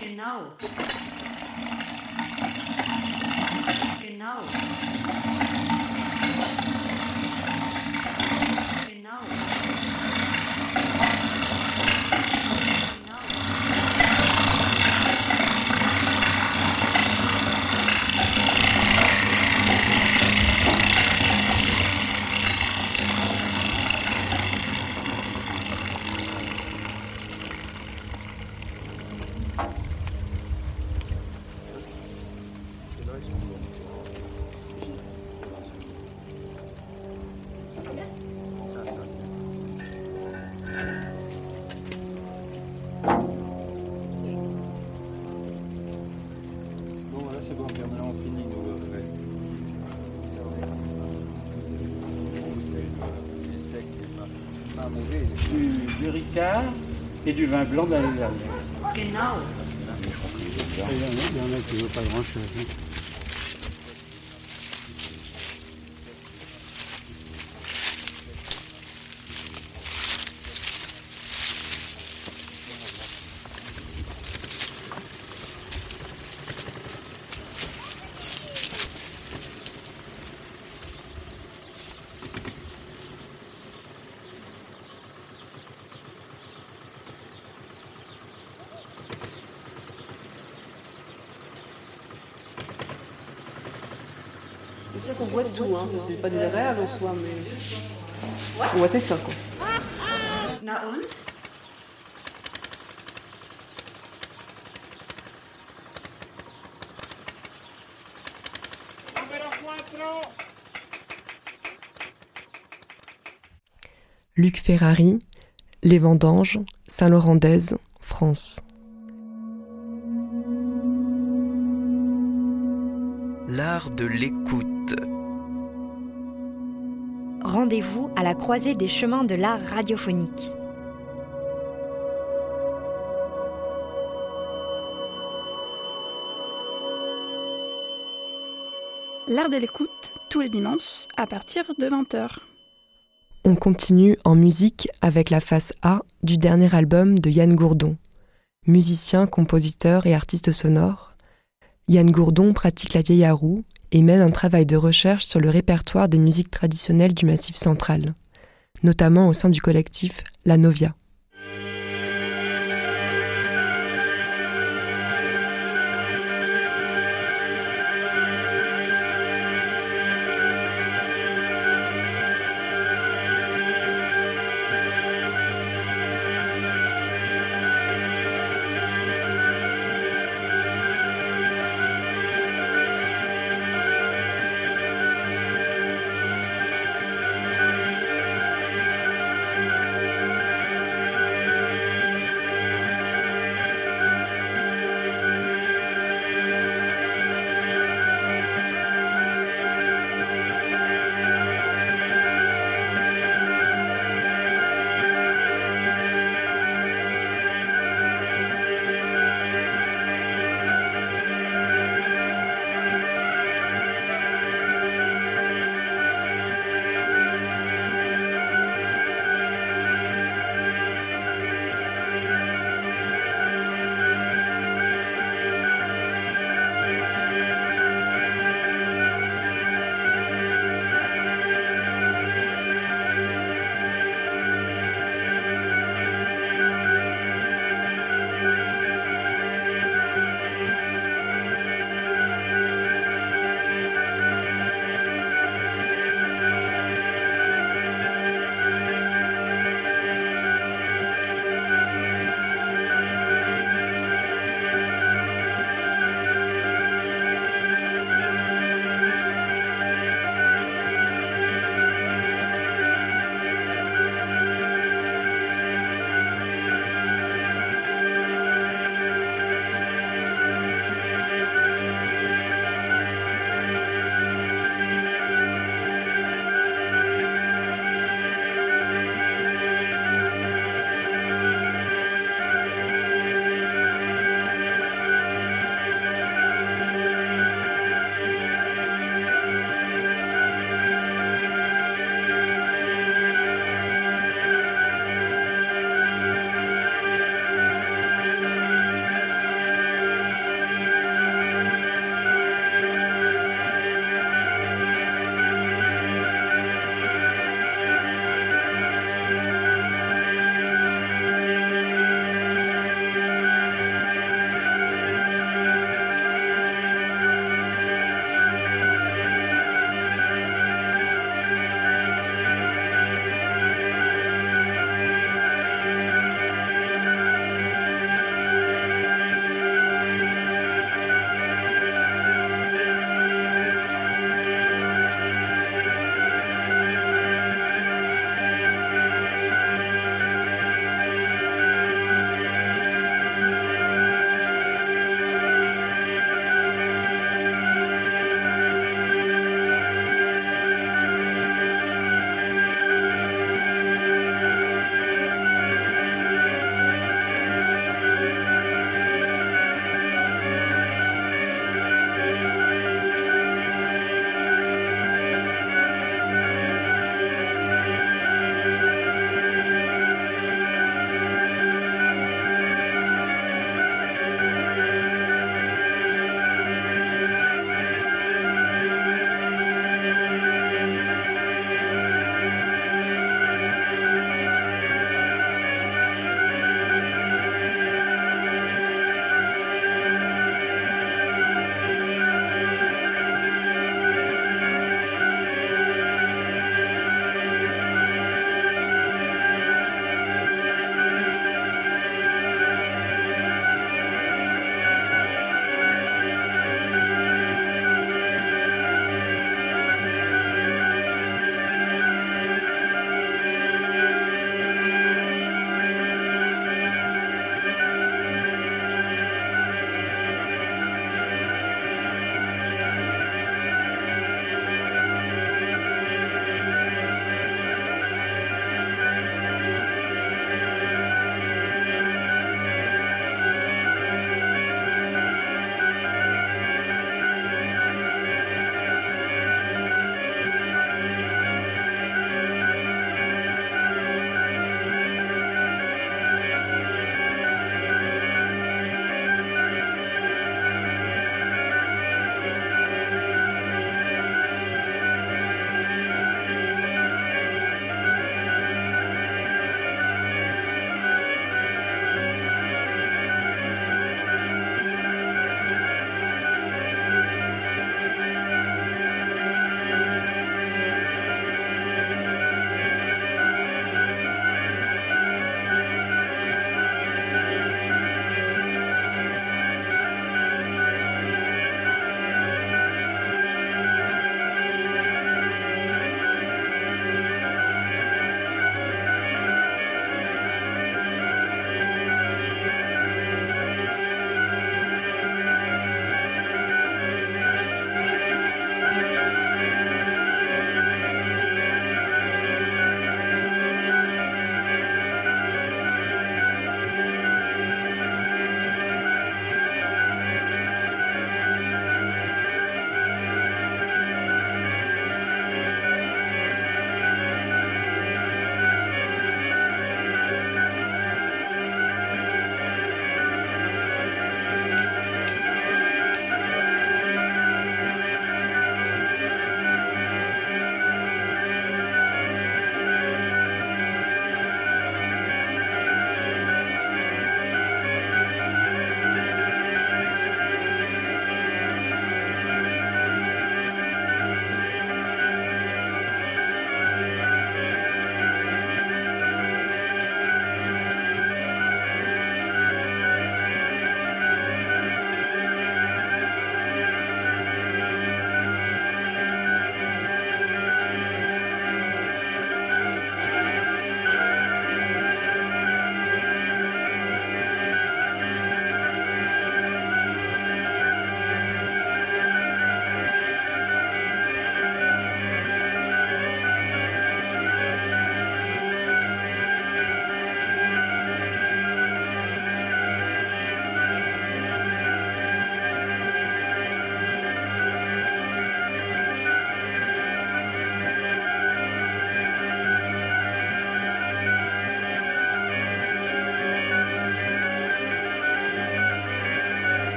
Genau. Genau. Genau. Du, Ricard et du vin blanc de l'année dernière. Genau. Il y en a, qui ne vaut pas grand-chose. Pas désagréable en soi, mais. On voit tes seins, quoi. Na und? Luc Ferrari, Les Vendanges, Saint-Laurent d'Aise, France. L'art de l'écoute. Rendez-vous à la croisée des chemins de l'art radiophonique. L'art de l'écoute, tous les dimanches, à partir de 20h. On continue en musique avec la face A du dernier album de Yann Gourdon. Musicien, compositeur et artiste sonore, Yann Gourdon pratique la vieille à roue et mène un travail de recherche sur le répertoire des musiques traditionnelles du Massif central, notamment au sein du collectif La Novia.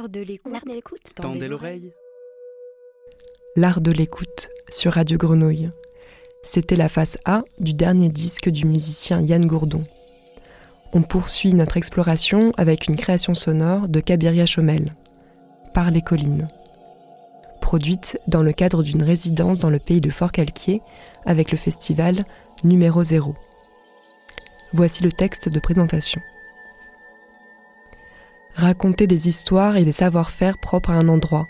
L'art de l'écoute. Tendez l'oreille. L'art de l'écoute sur Radio Grenouille. C'était la face A du dernier disque du musicien Yann Gourdon. On poursuit notre exploration avec une création sonore de Kabiria Chomel, Par les collines. Produite dans le cadre d'une résidence dans le pays de Fort-Calquier avec le festival Numéro 0. Voici le texte de présentation. Raconter des histoires et des savoir-faire propres à un endroit,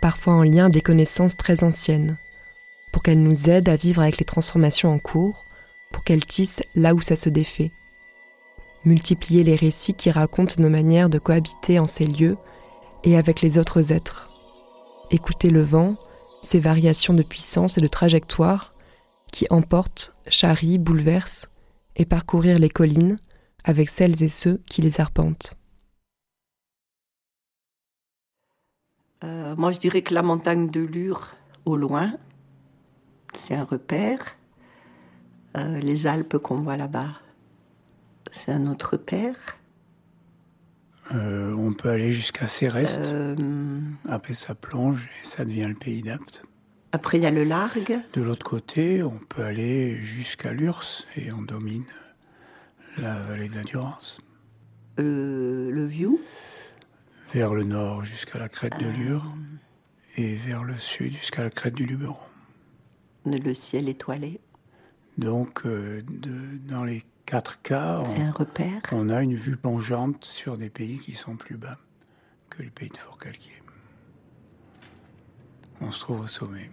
parfois en lien des connaissances très anciennes, pour qu'elles nous aident à vivre avec les transformations en cours, pour qu'elles tissent là où ça se défait. Multiplier les récits qui racontent nos manières de cohabiter en ces lieux et avec les autres êtres. Écouter le vent, ses variations de puissance et de trajectoire qui emportent, charrient, bouleversent, et parcourir les collines avec celles et ceux qui les arpentent. Euh, moi, je dirais que la montagne de Lure, au loin, c'est un repère. Euh, les Alpes qu'on voit là-bas, c'est un autre repère. Euh, on peut aller jusqu'à Céreste. Après, ça plonge et ça devient le pays d'Apt. Après, il y a le Largue. De l'autre côté, on peut aller jusqu'à Lurs et on domine la vallée de la Durance. Le, le Vieux vers le nord jusqu'à la crête de Lure et vers le sud jusqu'à la crête du Luberon. Le ciel étoilé. Donc, euh, de, dans les quatre cas, on, un repère. on a une vue plongeante sur des pays qui sont plus bas que le pays de Fort-Calquier. On se trouve au sommet.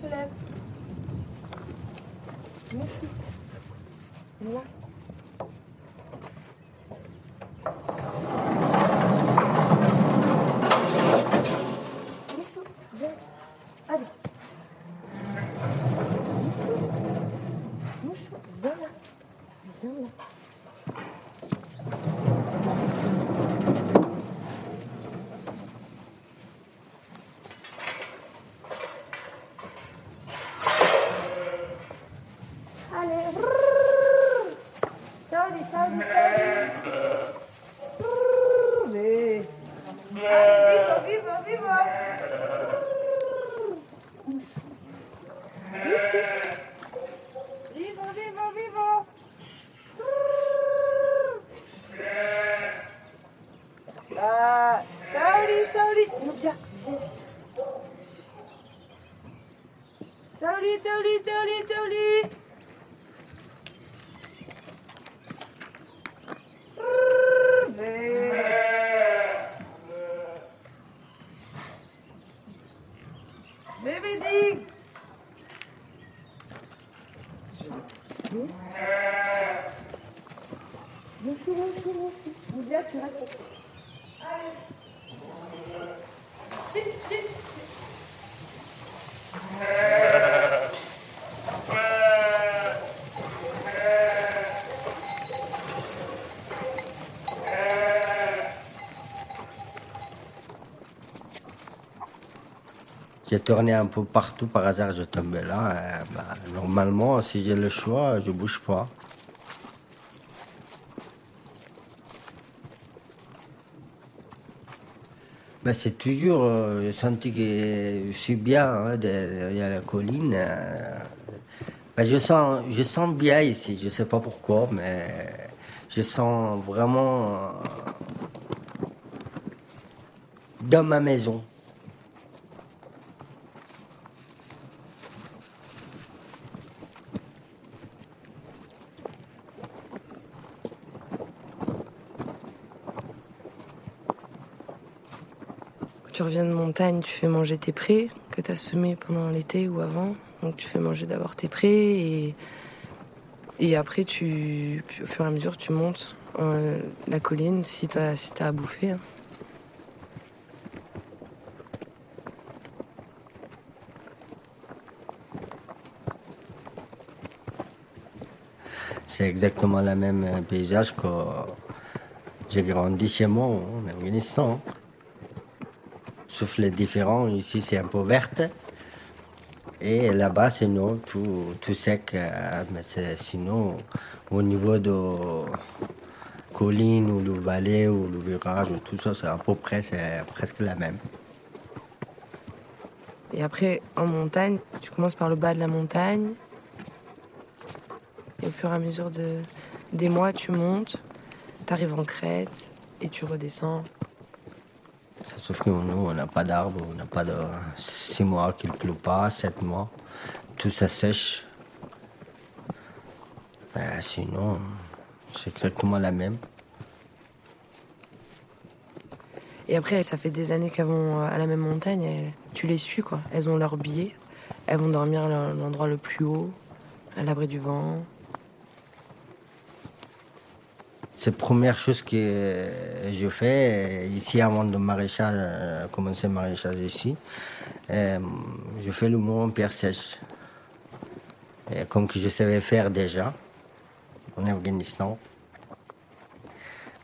Se lève. Merci. Viens. Allez. Mouchou, viens là. Viens là. Allez. Salut, salut, salut. Mais... Allez, vivo, vivo, vivo. Vivo, vivo, vivo. Ah, salut, salut. Non, viens, viens ici. Salut, salut, salut, salut. Bébé dig Bonjour, bonjour, bonjour. Lydia, tu restes là. Allez. Chut, chut. Tourné un peu partout, par hasard je tombais là. Euh, bah, normalement, si j'ai le choix, je bouge pas. Bah, c'est toujours, euh, j'ai senti que je suis bien hein, derrière la colline. euh. Bah, je, sens, je sens bien ici, je sais pas pourquoi, mais je sens vraiment euh, dans ma maison. Tu reviens de montagne, tu fais manger tes prés que tu as semés pendant l'été ou avant. Donc tu fais manger d'abord tes prés et, et après, tu, au fur et à mesure, tu montes euh, la colline si tu as, si à bouffer. hein. C'est exactement le même euh, paysage que, J'ai grandi chez moi en Afghanistan. Sauf les différents, ici c'est un peu verte. Et là-bas c'est non, tout, tout sec. euh, Mais sinon, au niveau de collines ou de vallées ou de virages, tout ça, c'est à peu près, c'est presque la même. Et après, en montagne, tu commences par le bas de la montagne. Et au fur et à mesure de, des mois, tu montes, tu arrives en crête et tu redescends. Sauf que nous, on n'a pas d'arbres, on n'a pas de six mois qu'il ne pleut pas, sept mois. Tout ça sèche. Ben, sinon, c'est exactement la même. Et après, ça fait des années qu'elles vont à la même montagne. tu les suis, quoi. Elles ont leur billet. Elles vont dormir à l'endroit le plus haut, à l'abri du vent. C'est la première chose que je fais euh, ici avant de maréchal, euh, commencer maréchal ici. euh, je fais le mot en pierre sèche. Et comme que je savais faire déjà en Afghanistan.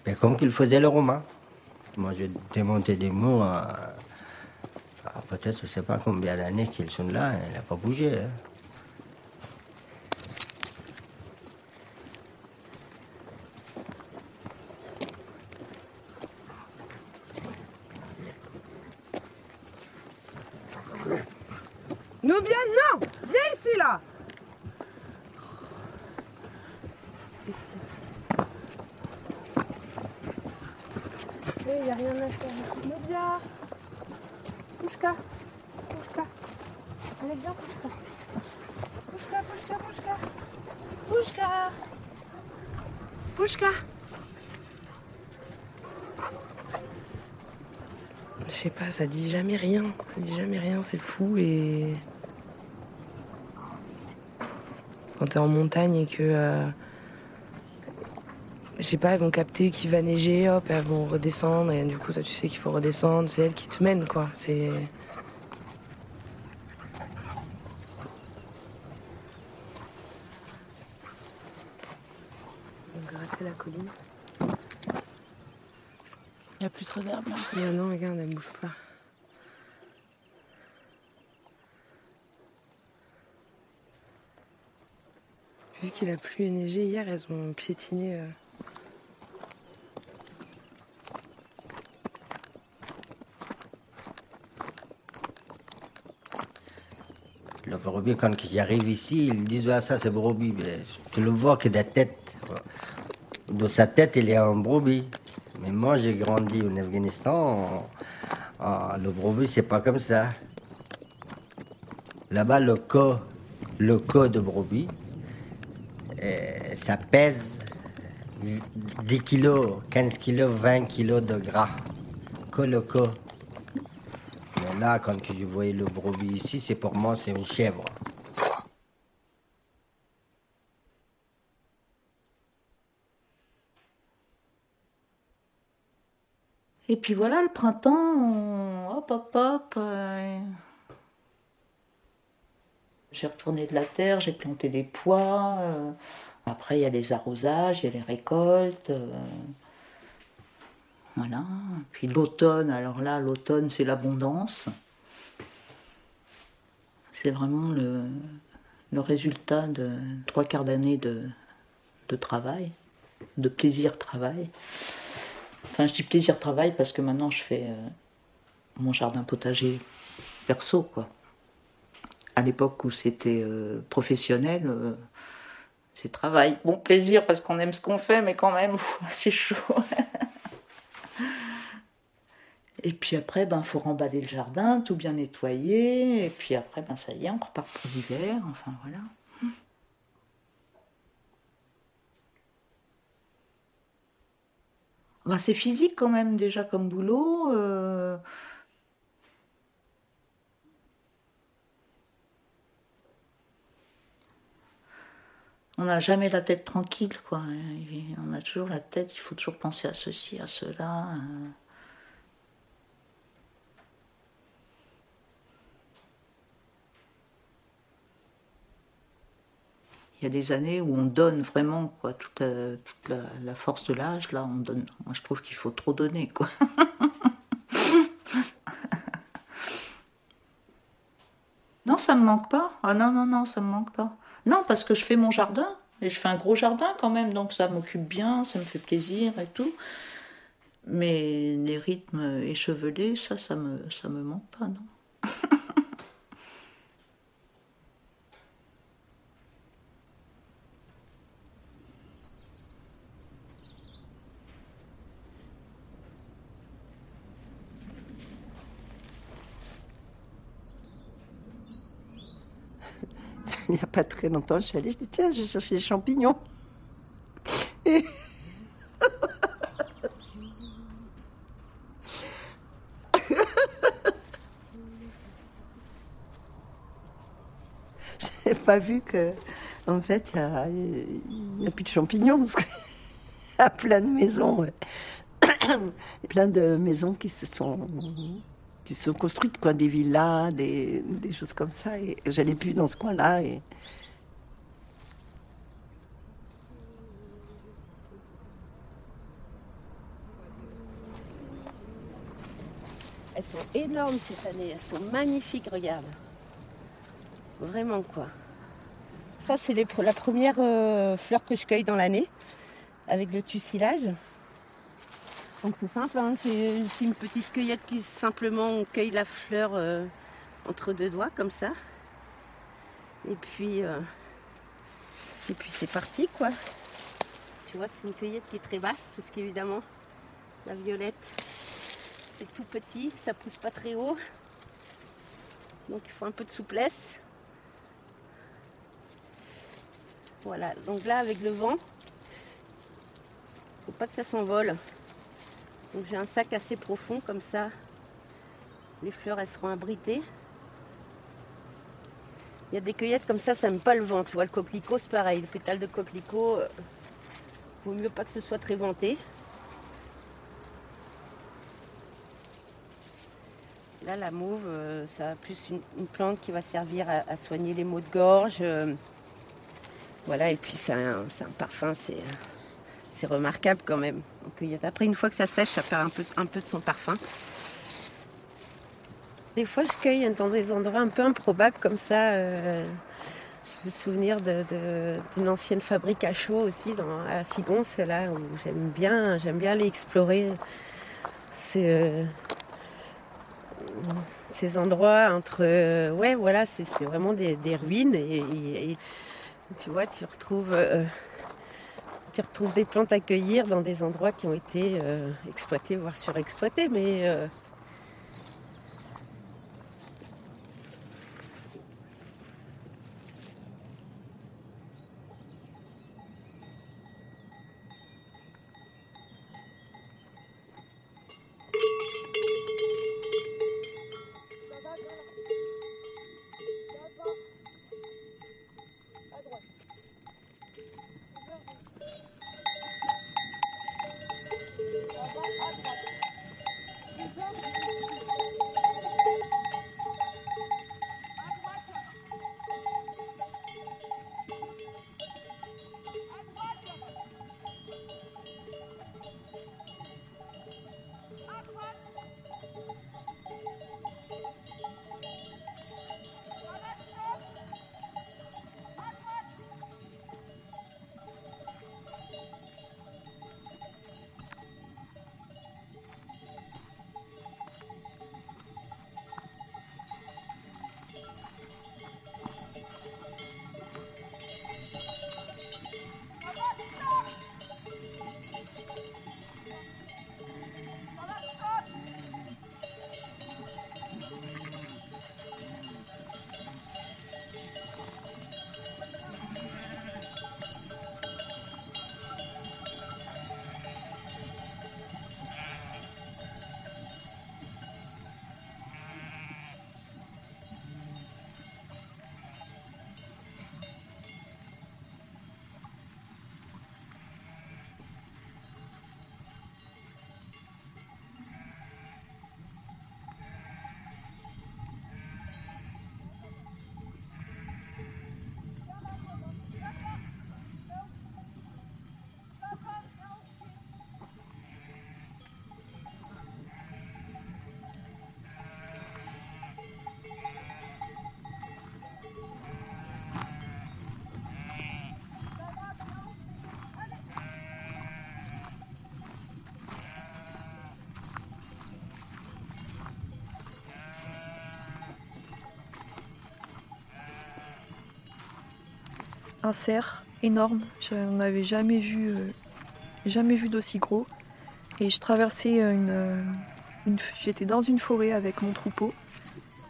Mais comme qu'il faisait le romain. Moi, j'ai démonté des mots peut-être, je ne sais pas combien d'années qu'ils sont là, il n'a pas bougé. hein. Nous bien, non Viens ici, là Il n'y a rien à faire ici. Nobia Pouchka Pouchka Allez, viens, Pouchka Pouchka, Pouchka, Pouchka Pouchka Pouchka Je sais pas, ça dit jamais rien. Ça dit jamais rien, c'est fou et. Quand t'es en montagne et que. euh, Je sais pas, elles vont capter qu'il va neiger, hop, elles vont redescendre et du coup, toi, tu sais qu'il faut redescendre. C'est elles qui te mènent, quoi. C'est. Gratter la colline. Il n'y a plus trop d'herbe là. Non, non, regarde, elle bouge pas. Vu qu'il a plu et hier, elles ont piétiné. euh, Le brebis, quand j'arrive ici, ils disent ah, ça c'est brebis. Mais tu le vois que de la tête. De sa tête, il est un brebis. Mais moi, j'ai grandi en Afghanistan. ah, le brebis, c'est pas comme ça. Là-bas, le co, le co de brebis, ça pèse 10 kilos, 15 kilos, 20 kilos de gras. Que le co. Mais là, quand je voyais le brebis ici, c'est pour moi, c'est une chèvre. Et puis voilà, le printemps, hop, hop, hop. euh, J'ai retourné de la terre, j'ai planté des pois. euh, Après, il y a les arrosages, il y a les récoltes. euh, Voilà. Puis l'automne, alors là, l'automne, c'est l'abondance. C'est vraiment le, résultat de trois quarts d'année de, travail, de plaisir-travail. Enfin, je dis plaisir-travail parce que maintenant, je fais euh, mon jardin potager perso, quoi. À l'époque où c'était euh, professionnel, c'est travail. Bon, plaisir parce qu'on aime ce qu'on fait, mais quand même, c'est chaud. Et puis après, ben, faut remballer le jardin, tout bien nettoyer. Et puis après, ben, ça y est, on repart pour l'hiver. Enfin, voilà. Ben, c'est physique quand même, déjà, comme boulot. euh, On n'a jamais la tête tranquille, quoi. On a toujours la tête, il faut toujours penser à ceci, à cela. euh. Il y a des années où on donne vraiment quoi, toute, euh, la force de l'âge. Là, on donne. Moi, je trouve qu'il faut trop donner, quoi. non, ça me manque pas. Ah non, non, non, ça me manque pas. Non, parce que je fais mon jardin et je fais un gros jardin quand même, donc ça m'occupe bien, ça me fait plaisir et tout. Mais les rythmes échevelés, ça, ça me, ça me manque pas, non. pas très longtemps, je suis allée, je dis tiens, je vais chercher les champignons. Et... J'ai pas vu que, en fait, il n'y a, plus de champignons. Parce qu'il y a plein de maisons. plein de maisons qui se sont qui sont construites, quoi, des villas, des, des choses comme ça. Et j'allais plus dans ce coin-là. Et... Elles sont énormes cette année, elles sont magnifiques, regarde. Vraiment quoi. Ça c'est la première euh, fleur que je cueille dans l'année avec le tussilage. Donc c'est simple, hein, c'est une petite cueillette qui simplement on cueille la fleur euh, entre deux doigts comme ça. Et puis, euh, et puis c'est parti quoi. Tu vois, c'est une cueillette qui est très basse parce qu'évidemment la violette c'est tout petit, ça pousse pas très haut. Donc il faut un peu de souplesse. Voilà, donc là avec le vent, faut pas que ça s'envole. Donc j'ai un sac assez profond comme ça. Les fleurs elles seront abritées. Il y a des cueillettes comme ça, ça n'aime pas le vent. Tu vois, le coquelicot c'est pareil. Le pétale de coquelicot, euh, vaut mieux pas que ce soit très venté. Là, la mauve, euh, ça a plus une, plante qui va servir à, soigner les maux de gorge. euh, voilà, et puis c'est un, un parfum, c'est, c'est remarquable quand même. Après, une fois que ça sèche, ça perd un peu, un peu de son parfum. Des fois, je cueille dans des endroits un peu improbables comme ça. euh, je me souvenir d'une ancienne fabrique à chaud aussi, dans, à Sigons, là où j'aime bien, j'aime bien aller explorer. Euh, ces endroits entre euh, ouais voilà c'est vraiment des, ruines et, tu vois tu retrouves euh, tu retrouves des plantes à cueillir dans des endroits qui ont été euh, exploités voire surexploités mais un cerf énorme. Je n'en avais jamais vu, euh, jamais vu d'aussi gros. Et je traversais une, euh, j'étais dans une forêt avec mon troupeau.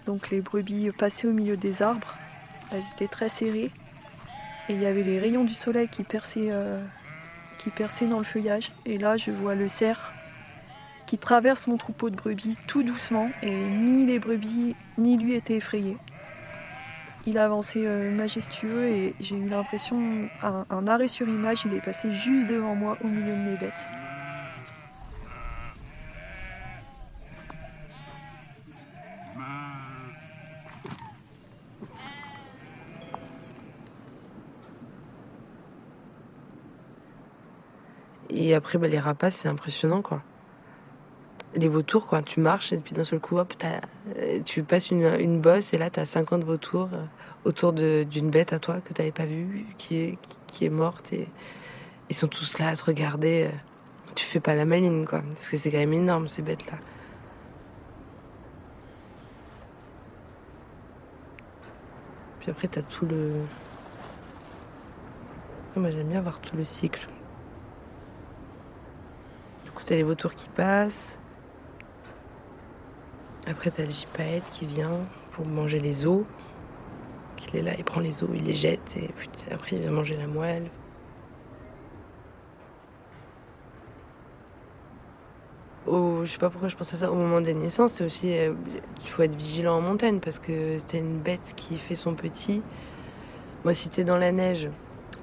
Donc les brebis passaient au milieu des arbres. Elles étaient très serrées. Et il y avait les rayons du soleil qui perçaient, euh, qui perçaient dans le feuillage. Et là, je vois le cerf qui traverse mon troupeau de brebis tout doucement. Et ni les brebis, ni lui étaient effrayés. Il avançait euh, majestueux et j'ai eu l'impression, un, un arrêt sur image, il est passé juste devant moi au milieu de mes bêtes. Et après, bah, les rapaces, c'est impressionnant, quoi. Les vautours, quoi, tu marches et puis d'un seul coup, hop, euh, tu passes une, bosse et là, tu as 50 vautours euh, autour d'une bête à toi que tu n'avais pas vue, qui est, qui est morte et ils sont tous là à te regarder. euh. Tu fais pas la maline, quoi, parce que c'est quand même énorme, ces bêtes-là. Puis après, tu as tout le. Moi, j'aime bien voir tout le cycle. Du coup, t'as les vautours qui passent. Après, t'as le gypaète qui vient pour manger les os. Il est là, il prend les os, il les jette et puis après, il vient manger la moelle. Au, je sais pas pourquoi je pense à ça. Au moment des naissances, c'est aussi. euh, Il faut être vigilant en montagne parce que t'as une bête qui fait son petit. Moi, si t'es dans la neige,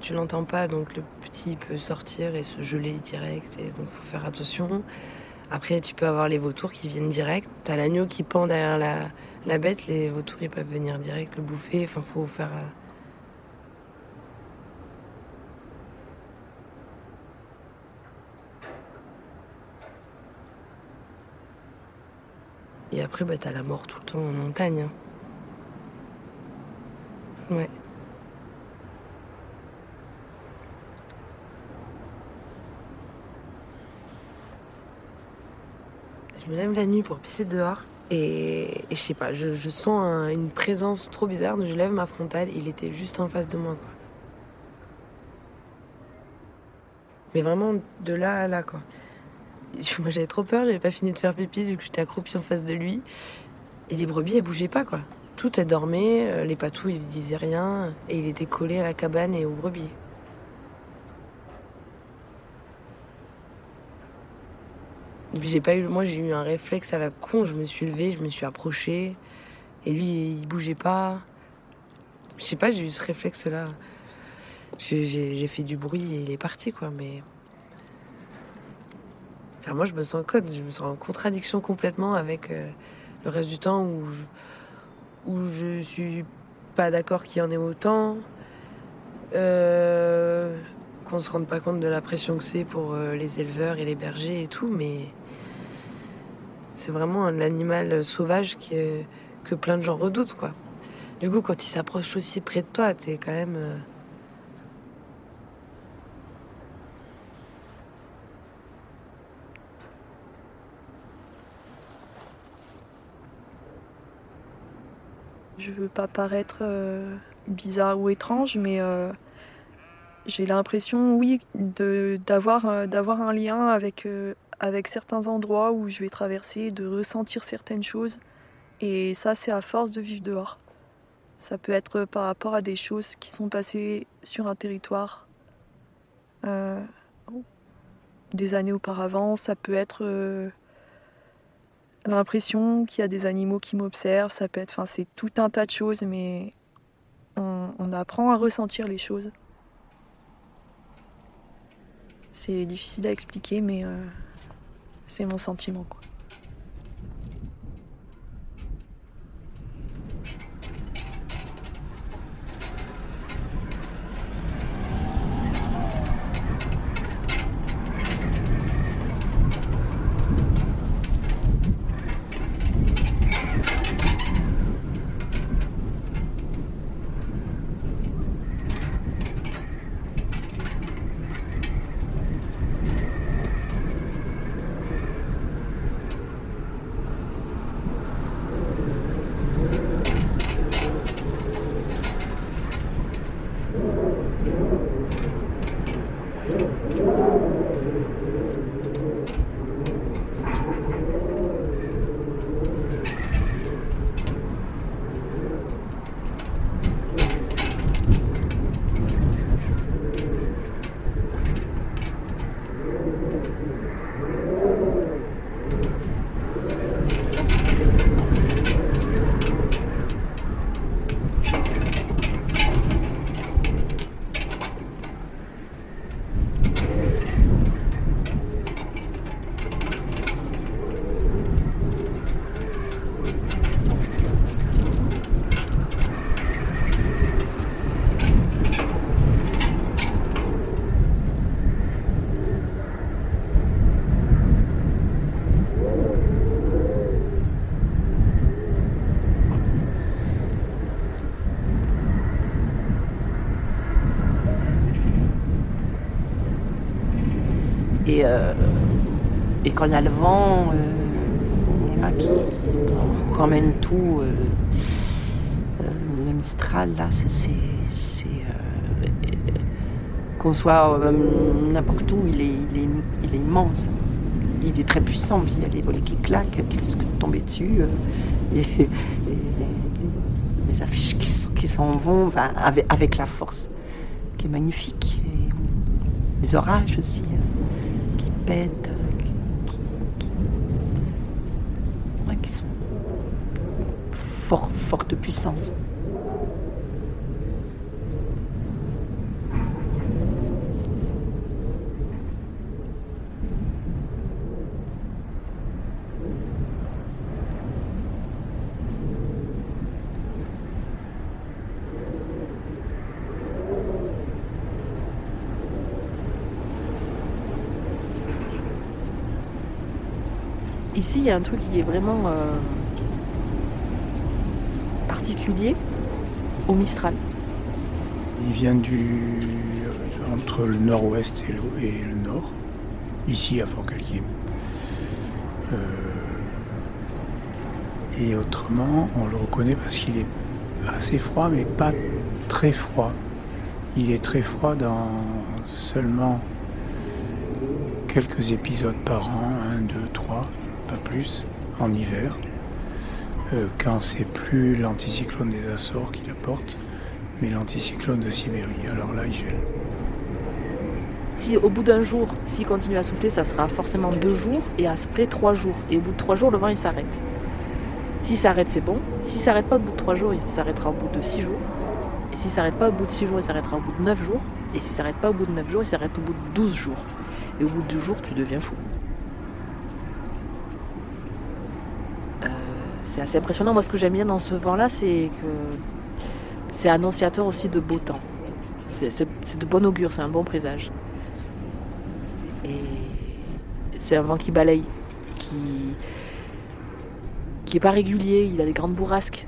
tu l'entends pas, donc le petit peut sortir et se geler direct, et donc faut faire attention. Après, tu peux avoir les vautours qui viennent direct. T'as l'agneau qui pend derrière la, la bête, les vautours ils peuvent venir direct le bouffer. Enfin, faut faire. euh, Et après, bah, t'as la mort tout le temps en montagne. hein. Ouais. Je me lève la nuit pour pisser dehors et, je sens un- une présence trop bizarre. Je lève ma frontale, il était juste en face de moi. Mais vraiment de là à là quoi. Moi j'avais trop peur, j'avais pas fini de faire pipi, du coup j'étais accroupie en face de lui. Et les brebis elles bougeaient pas quoi. Tout elles dormaient, euh, les patous ils disaient rien et il était collé à la cabane et aux brebis. Et puis j'ai pas eu, moi j'ai eu un réflexe à la con, je me suis levée, je me suis approchée, et lui il bougeait pas. Je sais pas, j'ai eu ce réflexe-là. J'ai- J'ai j'ai fait du bruit et il est parti quoi, mais. Enfin, moi je me sens code, je me sens en contradiction complètement avec euh, le reste du temps où je, où je suis pas d'accord qu'il y en ait autant. Euh, qu'on se rende pas compte de la pression que c'est pour euh, les éleveurs et les bergers et tout, mais c'est vraiment un animal sauvage que, que plein de gens redoutent, quoi. Du coup, quand il s'approche aussi près de toi, t'es quand même. euh, Je veux pas paraître euh, bizarre ou étrange, mais euh, j'ai l'impression, oui, euh, d'avoir un lien avec, euh, avec certains endroits où je vais traverser, de ressentir certaines choses. Et ça, c'est à force de vivre dehors. Ça peut être par rapport à des choses qui sont passées sur un territoire euh, des années auparavant. Ça peut être l'impression qu'il y a des animaux qui m'observent. Ça peut être, enfin, c'est tout un tas de choses, mais on apprend à ressentir les choses. C'est difficile à expliquer, mais euh, c'est mon sentiment. Quoi. Quand le vent, euh, qui ramène tout, euh, euh, le Mistral, là, c'est. qu'on soit n'importe où, il est, il, est, il est immense. Il est très puissant, puis il y a les volets qui claquent, qui risquent de tomber dessus. et, les, affiches qui, qui s'en vont avec, avec la force qui est magnifique. Et les orages aussi, euh, qui pètent, euh, qui, qui- qui- ouais, qui sont fort, Ici, il y a un truc qui est vraiment euh, au Mistral. Il vient du entre le nord-ouest et le, nord, ici à Fort-Calquier. Euh, et autrement, on le reconnaît parce qu'il est assez froid, mais pas très froid. Il est très froid dans seulement quelques épisodes par an, un, deux, trois, pas plus, en hiver. Euh, quand c'est plus l'anticyclone des Açores qui l'apporte, mais l'anticyclone de Sibérie. Alors là, il gèle. Si au bout d'un jour, s'il continue à souffler, ça sera forcément deux jours et après trois jours. Et au bout de trois jours, le vent il s'arrête. S'il s'arrête, c'est bon. S'il s'arrête pas au bout de trois jours, il s'arrêtera au bout de six jours. Et s'il s'arrête pas au bout de six jours, il s'arrêtera au bout de neuf jours. Et s'il s'arrête pas au bout de neuf jours, il s'arrête au bout de douze jours. Et au bout de douze jours, tu deviens fou. Euh, c'est impressionnant. Moi, ce que j'aime bien dans ce vent-là, c'est que c'est annonciateur aussi de beau temps. C'est de bon augure, c'est un bon présage. Et c'est un vent qui balaye, qui qui est pas régulier, il a des grandes bourrasques.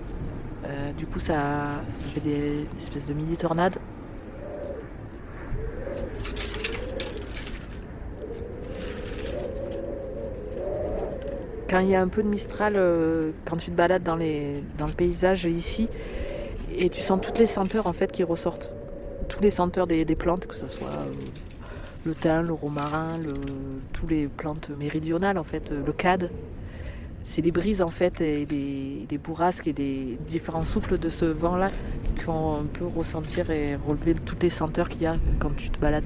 Euh, du coup, ça, ça fait des espèces de mini tornades. Quand il y a un peu de mistral, euh, quand tu te balades dans, les, dans le paysage ici, et tu sens toutes les senteurs en fait qui ressortent. Tous les senteurs des, des plantes, que ce soit euh, le thym, le romarin, le, tous les plantes méridionales en fait, euh, le cad. C'est les brises en fait et des, des bourrasques et des différents souffles de ce vent-là qui font un peu ressentir et relever toutes les senteurs qu'il y a quand tu te balades.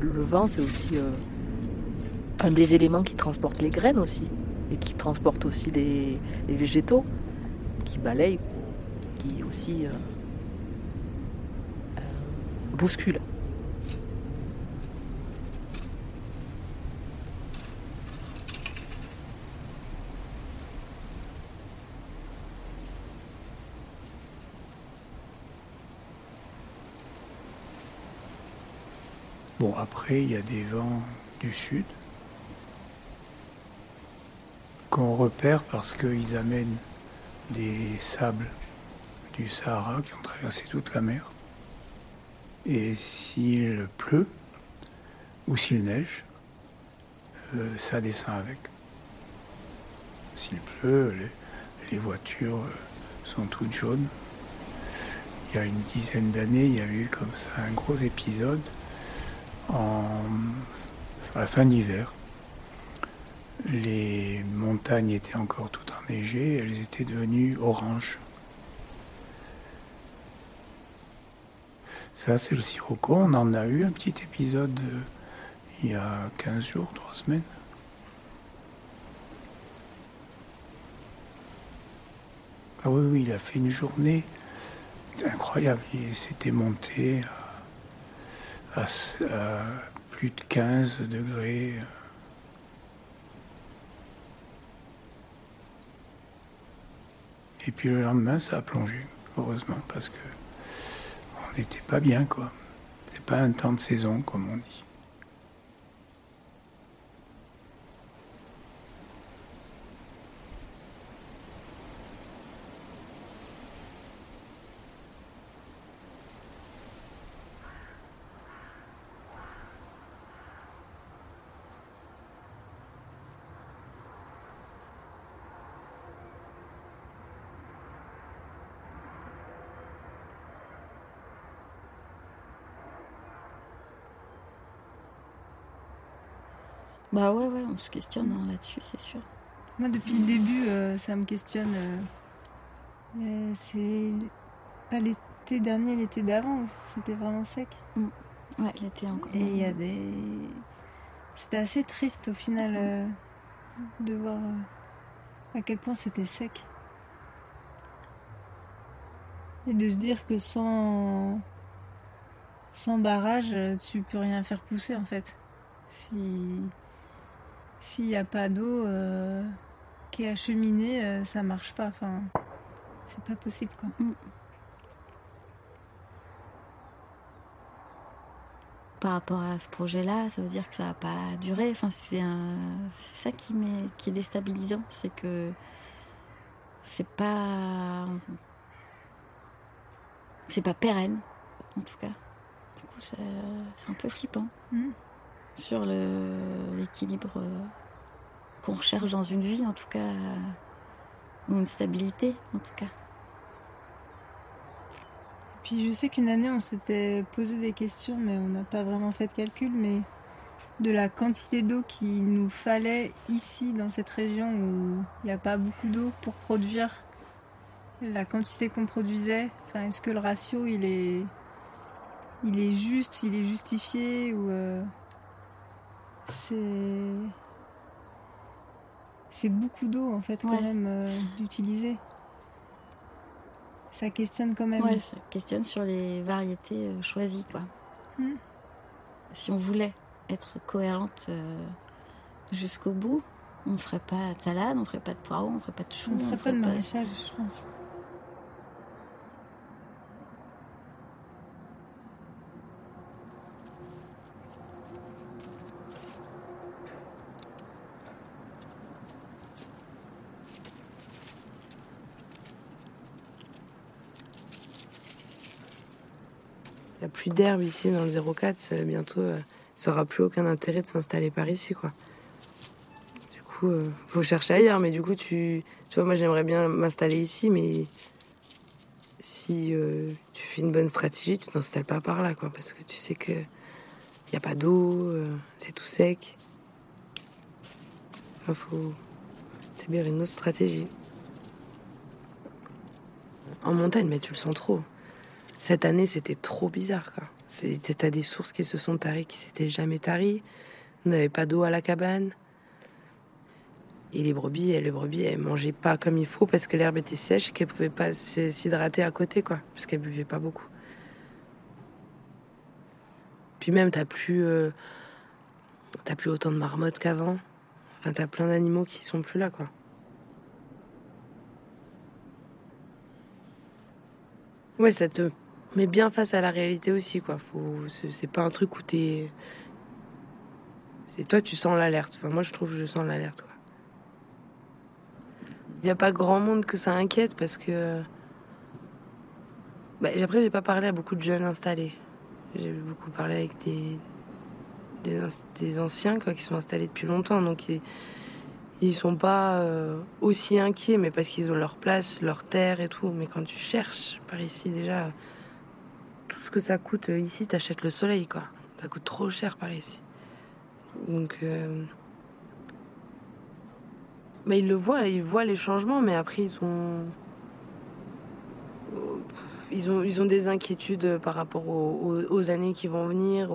Le vent, c'est aussi un des éléments qui transporte les graines aussi et qui transporte aussi les, végétaux, qui balayent, qui aussi euh, euh, bousculent. Bon, après, il y a des vents du sud qu'on repère parce qu'ils amènent des sables du Sahara qui ont traversé toute la mer. Et s'il pleut ou s'il neige, euh, ça descend avec. S'il pleut, les, voitures euh, sont toutes jaunes. Il y a une dizaine d'années, il y a eu comme ça un gros épisode à la fin d'hiver. Les montagnes étaient encore toutes enneigées, elles étaient devenues oranges. Ça, c'est le sirocco. On en a eu un petit épisode euh, il y a 15 jours, 3 semaines. Ah oui, oui, il a fait une journée incroyable. Il s'était monté à, plus de 15 degrés. Et puis le lendemain, ça a plongé, heureusement, parce que on n'était pas bien, quoi. C'est pas un temps de saison, comme on dit. Bah ouais, ouais, on se questionne hein, là-dessus, c'est sûr. Moi, depuis le début, euh, ça me questionne. euh, euh, c'est pas l'été dernier, l'été d'avant, c'était vraiment sec. Ouais, l'été encore. Et il y a des. C'était assez triste au final de voir à quel point c'était sec. Et de se dire que sans. Sans barrage, tu peux rien faire pousser en fait. Si. S'il n'y a pas d'eau euh, qui est acheminée, euh, ça marche pas. Enfin, c'est pas possible quoi. Par rapport à ce projet-là, ça veut dire que ça va pas durer. Enfin, c'est ça qui, est déstabilisant, c'est que c'est pas c'est pas pérenne, en tout cas. Du coup, c'est un peu flippant sur l'équilibre euh, qu'on recherche dans une vie, en tout cas, euh, ou une stabilité, en tout cas. Puis je sais qu'une année on s'était posé des questions, mais on n'a pas vraiment fait de calcul, mais de la quantité d'eau qu'il nous fallait ici dans cette région où il n'y a pas beaucoup d'eau pour produire la quantité qu'on produisait. Enfin, est-ce que le ratio il est, il est juste, il est justifié euh, c'est c'est beaucoup d'eau en fait quand même euh, d'utiliser. Ça questionne quand même. Ouais, ça questionne sur les variétés euh, choisies, quoi. Hmm. Si on voulait être cohérente euh, jusqu'au bout, on ne ferait pas de salade, on ne ferait pas de poireaux, on ne ferait pas de choux. On ferait pas de maraîchage, je pense. Plus d'herbe ici dans le 04. euh, Bientôt, euh, ça n'aura plus aucun intérêt de s'installer par ici, quoi. Du coup, euh, faut chercher ailleurs. Mais du coup, tu, tu vois, moi, j'aimerais bien m'installer ici, mais si euh, tu fais une bonne stratégie, tu t'installes pas par là, quoi, parce que tu sais que y a pas d'eau, euh, c'est tout sec. Il faut établir une autre stratégie. En montagne, mais tu le sens trop. Cette année, c'était trop bizarre. C'était- T'as des sources qui se sont taries, qui s'étaient jamais taries. On n'avait pas d'eau à la cabane. Et les brebis, les brebis, elles mangeaient pas comme il faut parce que l'herbe était sèche et qu'elles pouvaient pas s'hydrater à côté, quoi. Parce qu'elles buvaient pas beaucoup. Puis même, t'as plus, euh, t'as plus autant de marmottes qu'avant. Enfin, t'as plein d'animaux qui sont plus là, quoi. Ouais, ça te met bien face à la réalité aussi, quoi. Faut, c'est pas un truc où t'es. C'est toi, tu sens l'alerte. Enfin, moi, je trouve que je sens l'alerte. Il n'y a pas grand monde que ça inquiète parce que. Bah, après, j'ai pas parlé à beaucoup de jeunes installés. J'ai beaucoup parlé avec des, des anciens quoi, qui sont installés depuis longtemps. Donc, ils, ils sont pas euh, aussi inquiets, mais parce qu'ils ont leur place, leur terre et tout. Mais quand tu cherches par ici, déjà, tout ce que ça coûte euh, ici, t'achètes le soleil, quoi. Ça coûte trop cher par ici. Donc. euh, bah, ils le voient, ils voient les changements, mais après, ils ont. Ils ont, des inquiétudes par rapport aux, années qui vont venir.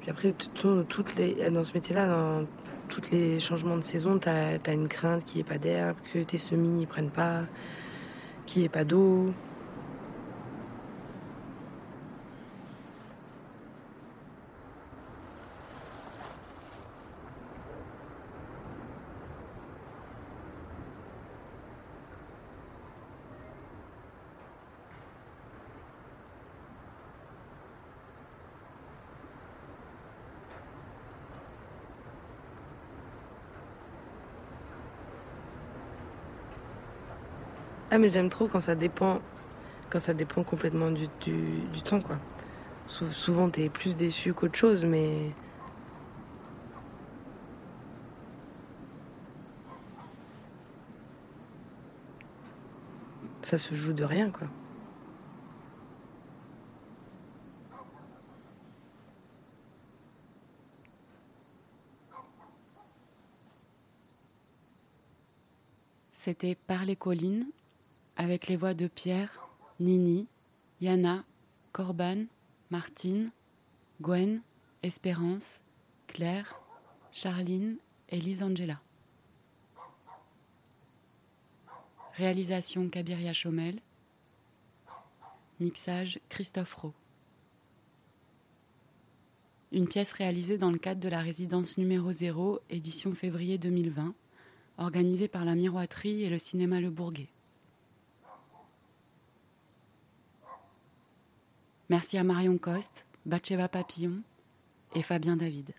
Puis après, dans ce métier-là, dans tous les changements de saison, tu as, une crainte qu'il n'y ait pas d'herbe, que tes semis ne prennent pas, qu'il n'y ait pas d'eau. Ah, mais j'aime trop quand ça dépend, quand ça dépend complètement du, du, temps, quoi. Souvent, t'es plus déçu qu'autre chose, mais. Ça se joue de rien, quoi. C'était Par les collines avec les voix de Pierre, Nini, Yana, Corban, Martine, Gwen, Espérance, Claire, Charline et Lisangela. Réalisation Kabiria Chomel. Mixage Christophe Rowe. Une pièce réalisée dans le cadre de la résidence numéro 0, édition février 2020, organisée par la Miroiterie et le cinéma Le Bourguet. Merci à Marion Coste, Batcheva Papillon et Fabien David.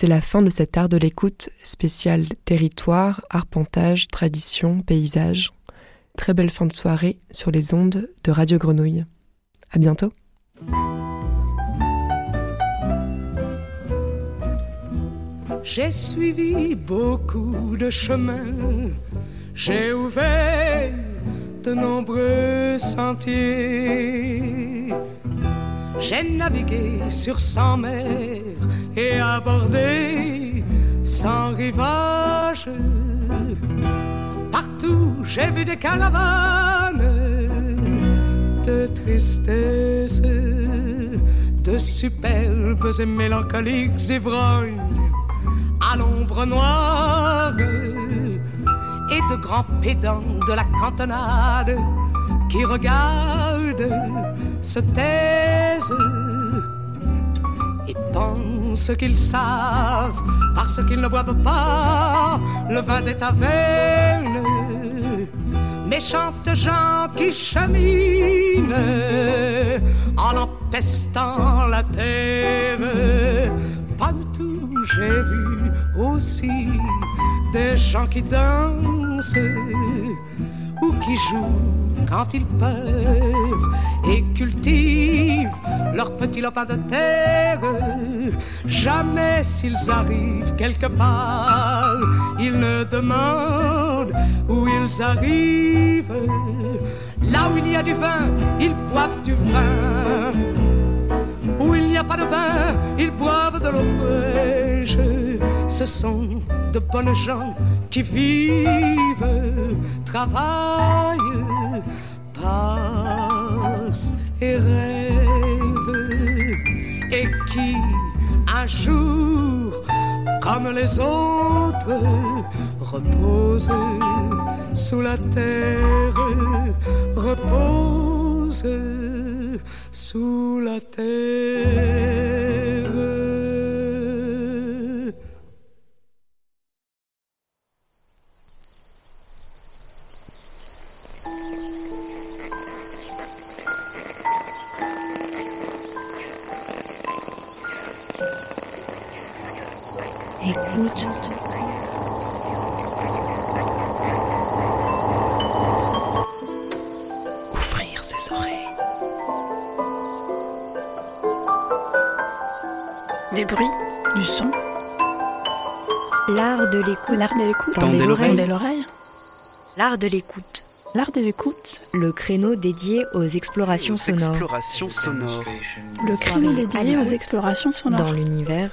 C'est la fin de cet art de l'écoute spécial territoire, arpentage, tradition, paysage. Très belle fin de soirée sur les ondes de Radio Grenouille. À bientôt. J'ai suivi beaucoup de chemins, j'ai ouvert de nombreux sentiers. J'ai navigué sur cent mers et abordé sans rivage. Partout j'ai vu des caravanes de tristesse, de superbes et mélancoliques ivrognes à l'ombre noire et de grands pédants de la cantonade qui regardent, se taisent et pensent qu'ils savent parce qu'ils ne boivent pas le vin des tavernes. Méchantes gens qui cheminent en empestant la terre. Partout j'ai vu aussi des gens qui dansent ou qui jouent quand ils peuvent et cultivent leur petit lopin de terre. Jamais s'ils arrivent quelque part, ils ne demandent où ils arrivent. Là où il y a du vin, ils boivent du vin. Où il n'y a pas de vin, ils boivent de l'eau fraîche. Ce sont de bonnes gens qui vivent, travaillent, passent et rêvent, et qui un jour, comme les autres, reposent sous la terre, reposent sous la terre. Écoute. Ouvrir ses oreilles. Des bruits, du son. L'art de l'écoute. L'art de l'écoute. Tendez l'oreille. Tendez l'oreille. L'art de l'écoute. L'art de l'écoute. Le créneau dédié aux explorations sonores. Exploration sonore. Le créneau dédié aux explorations sonores. Dans l'univers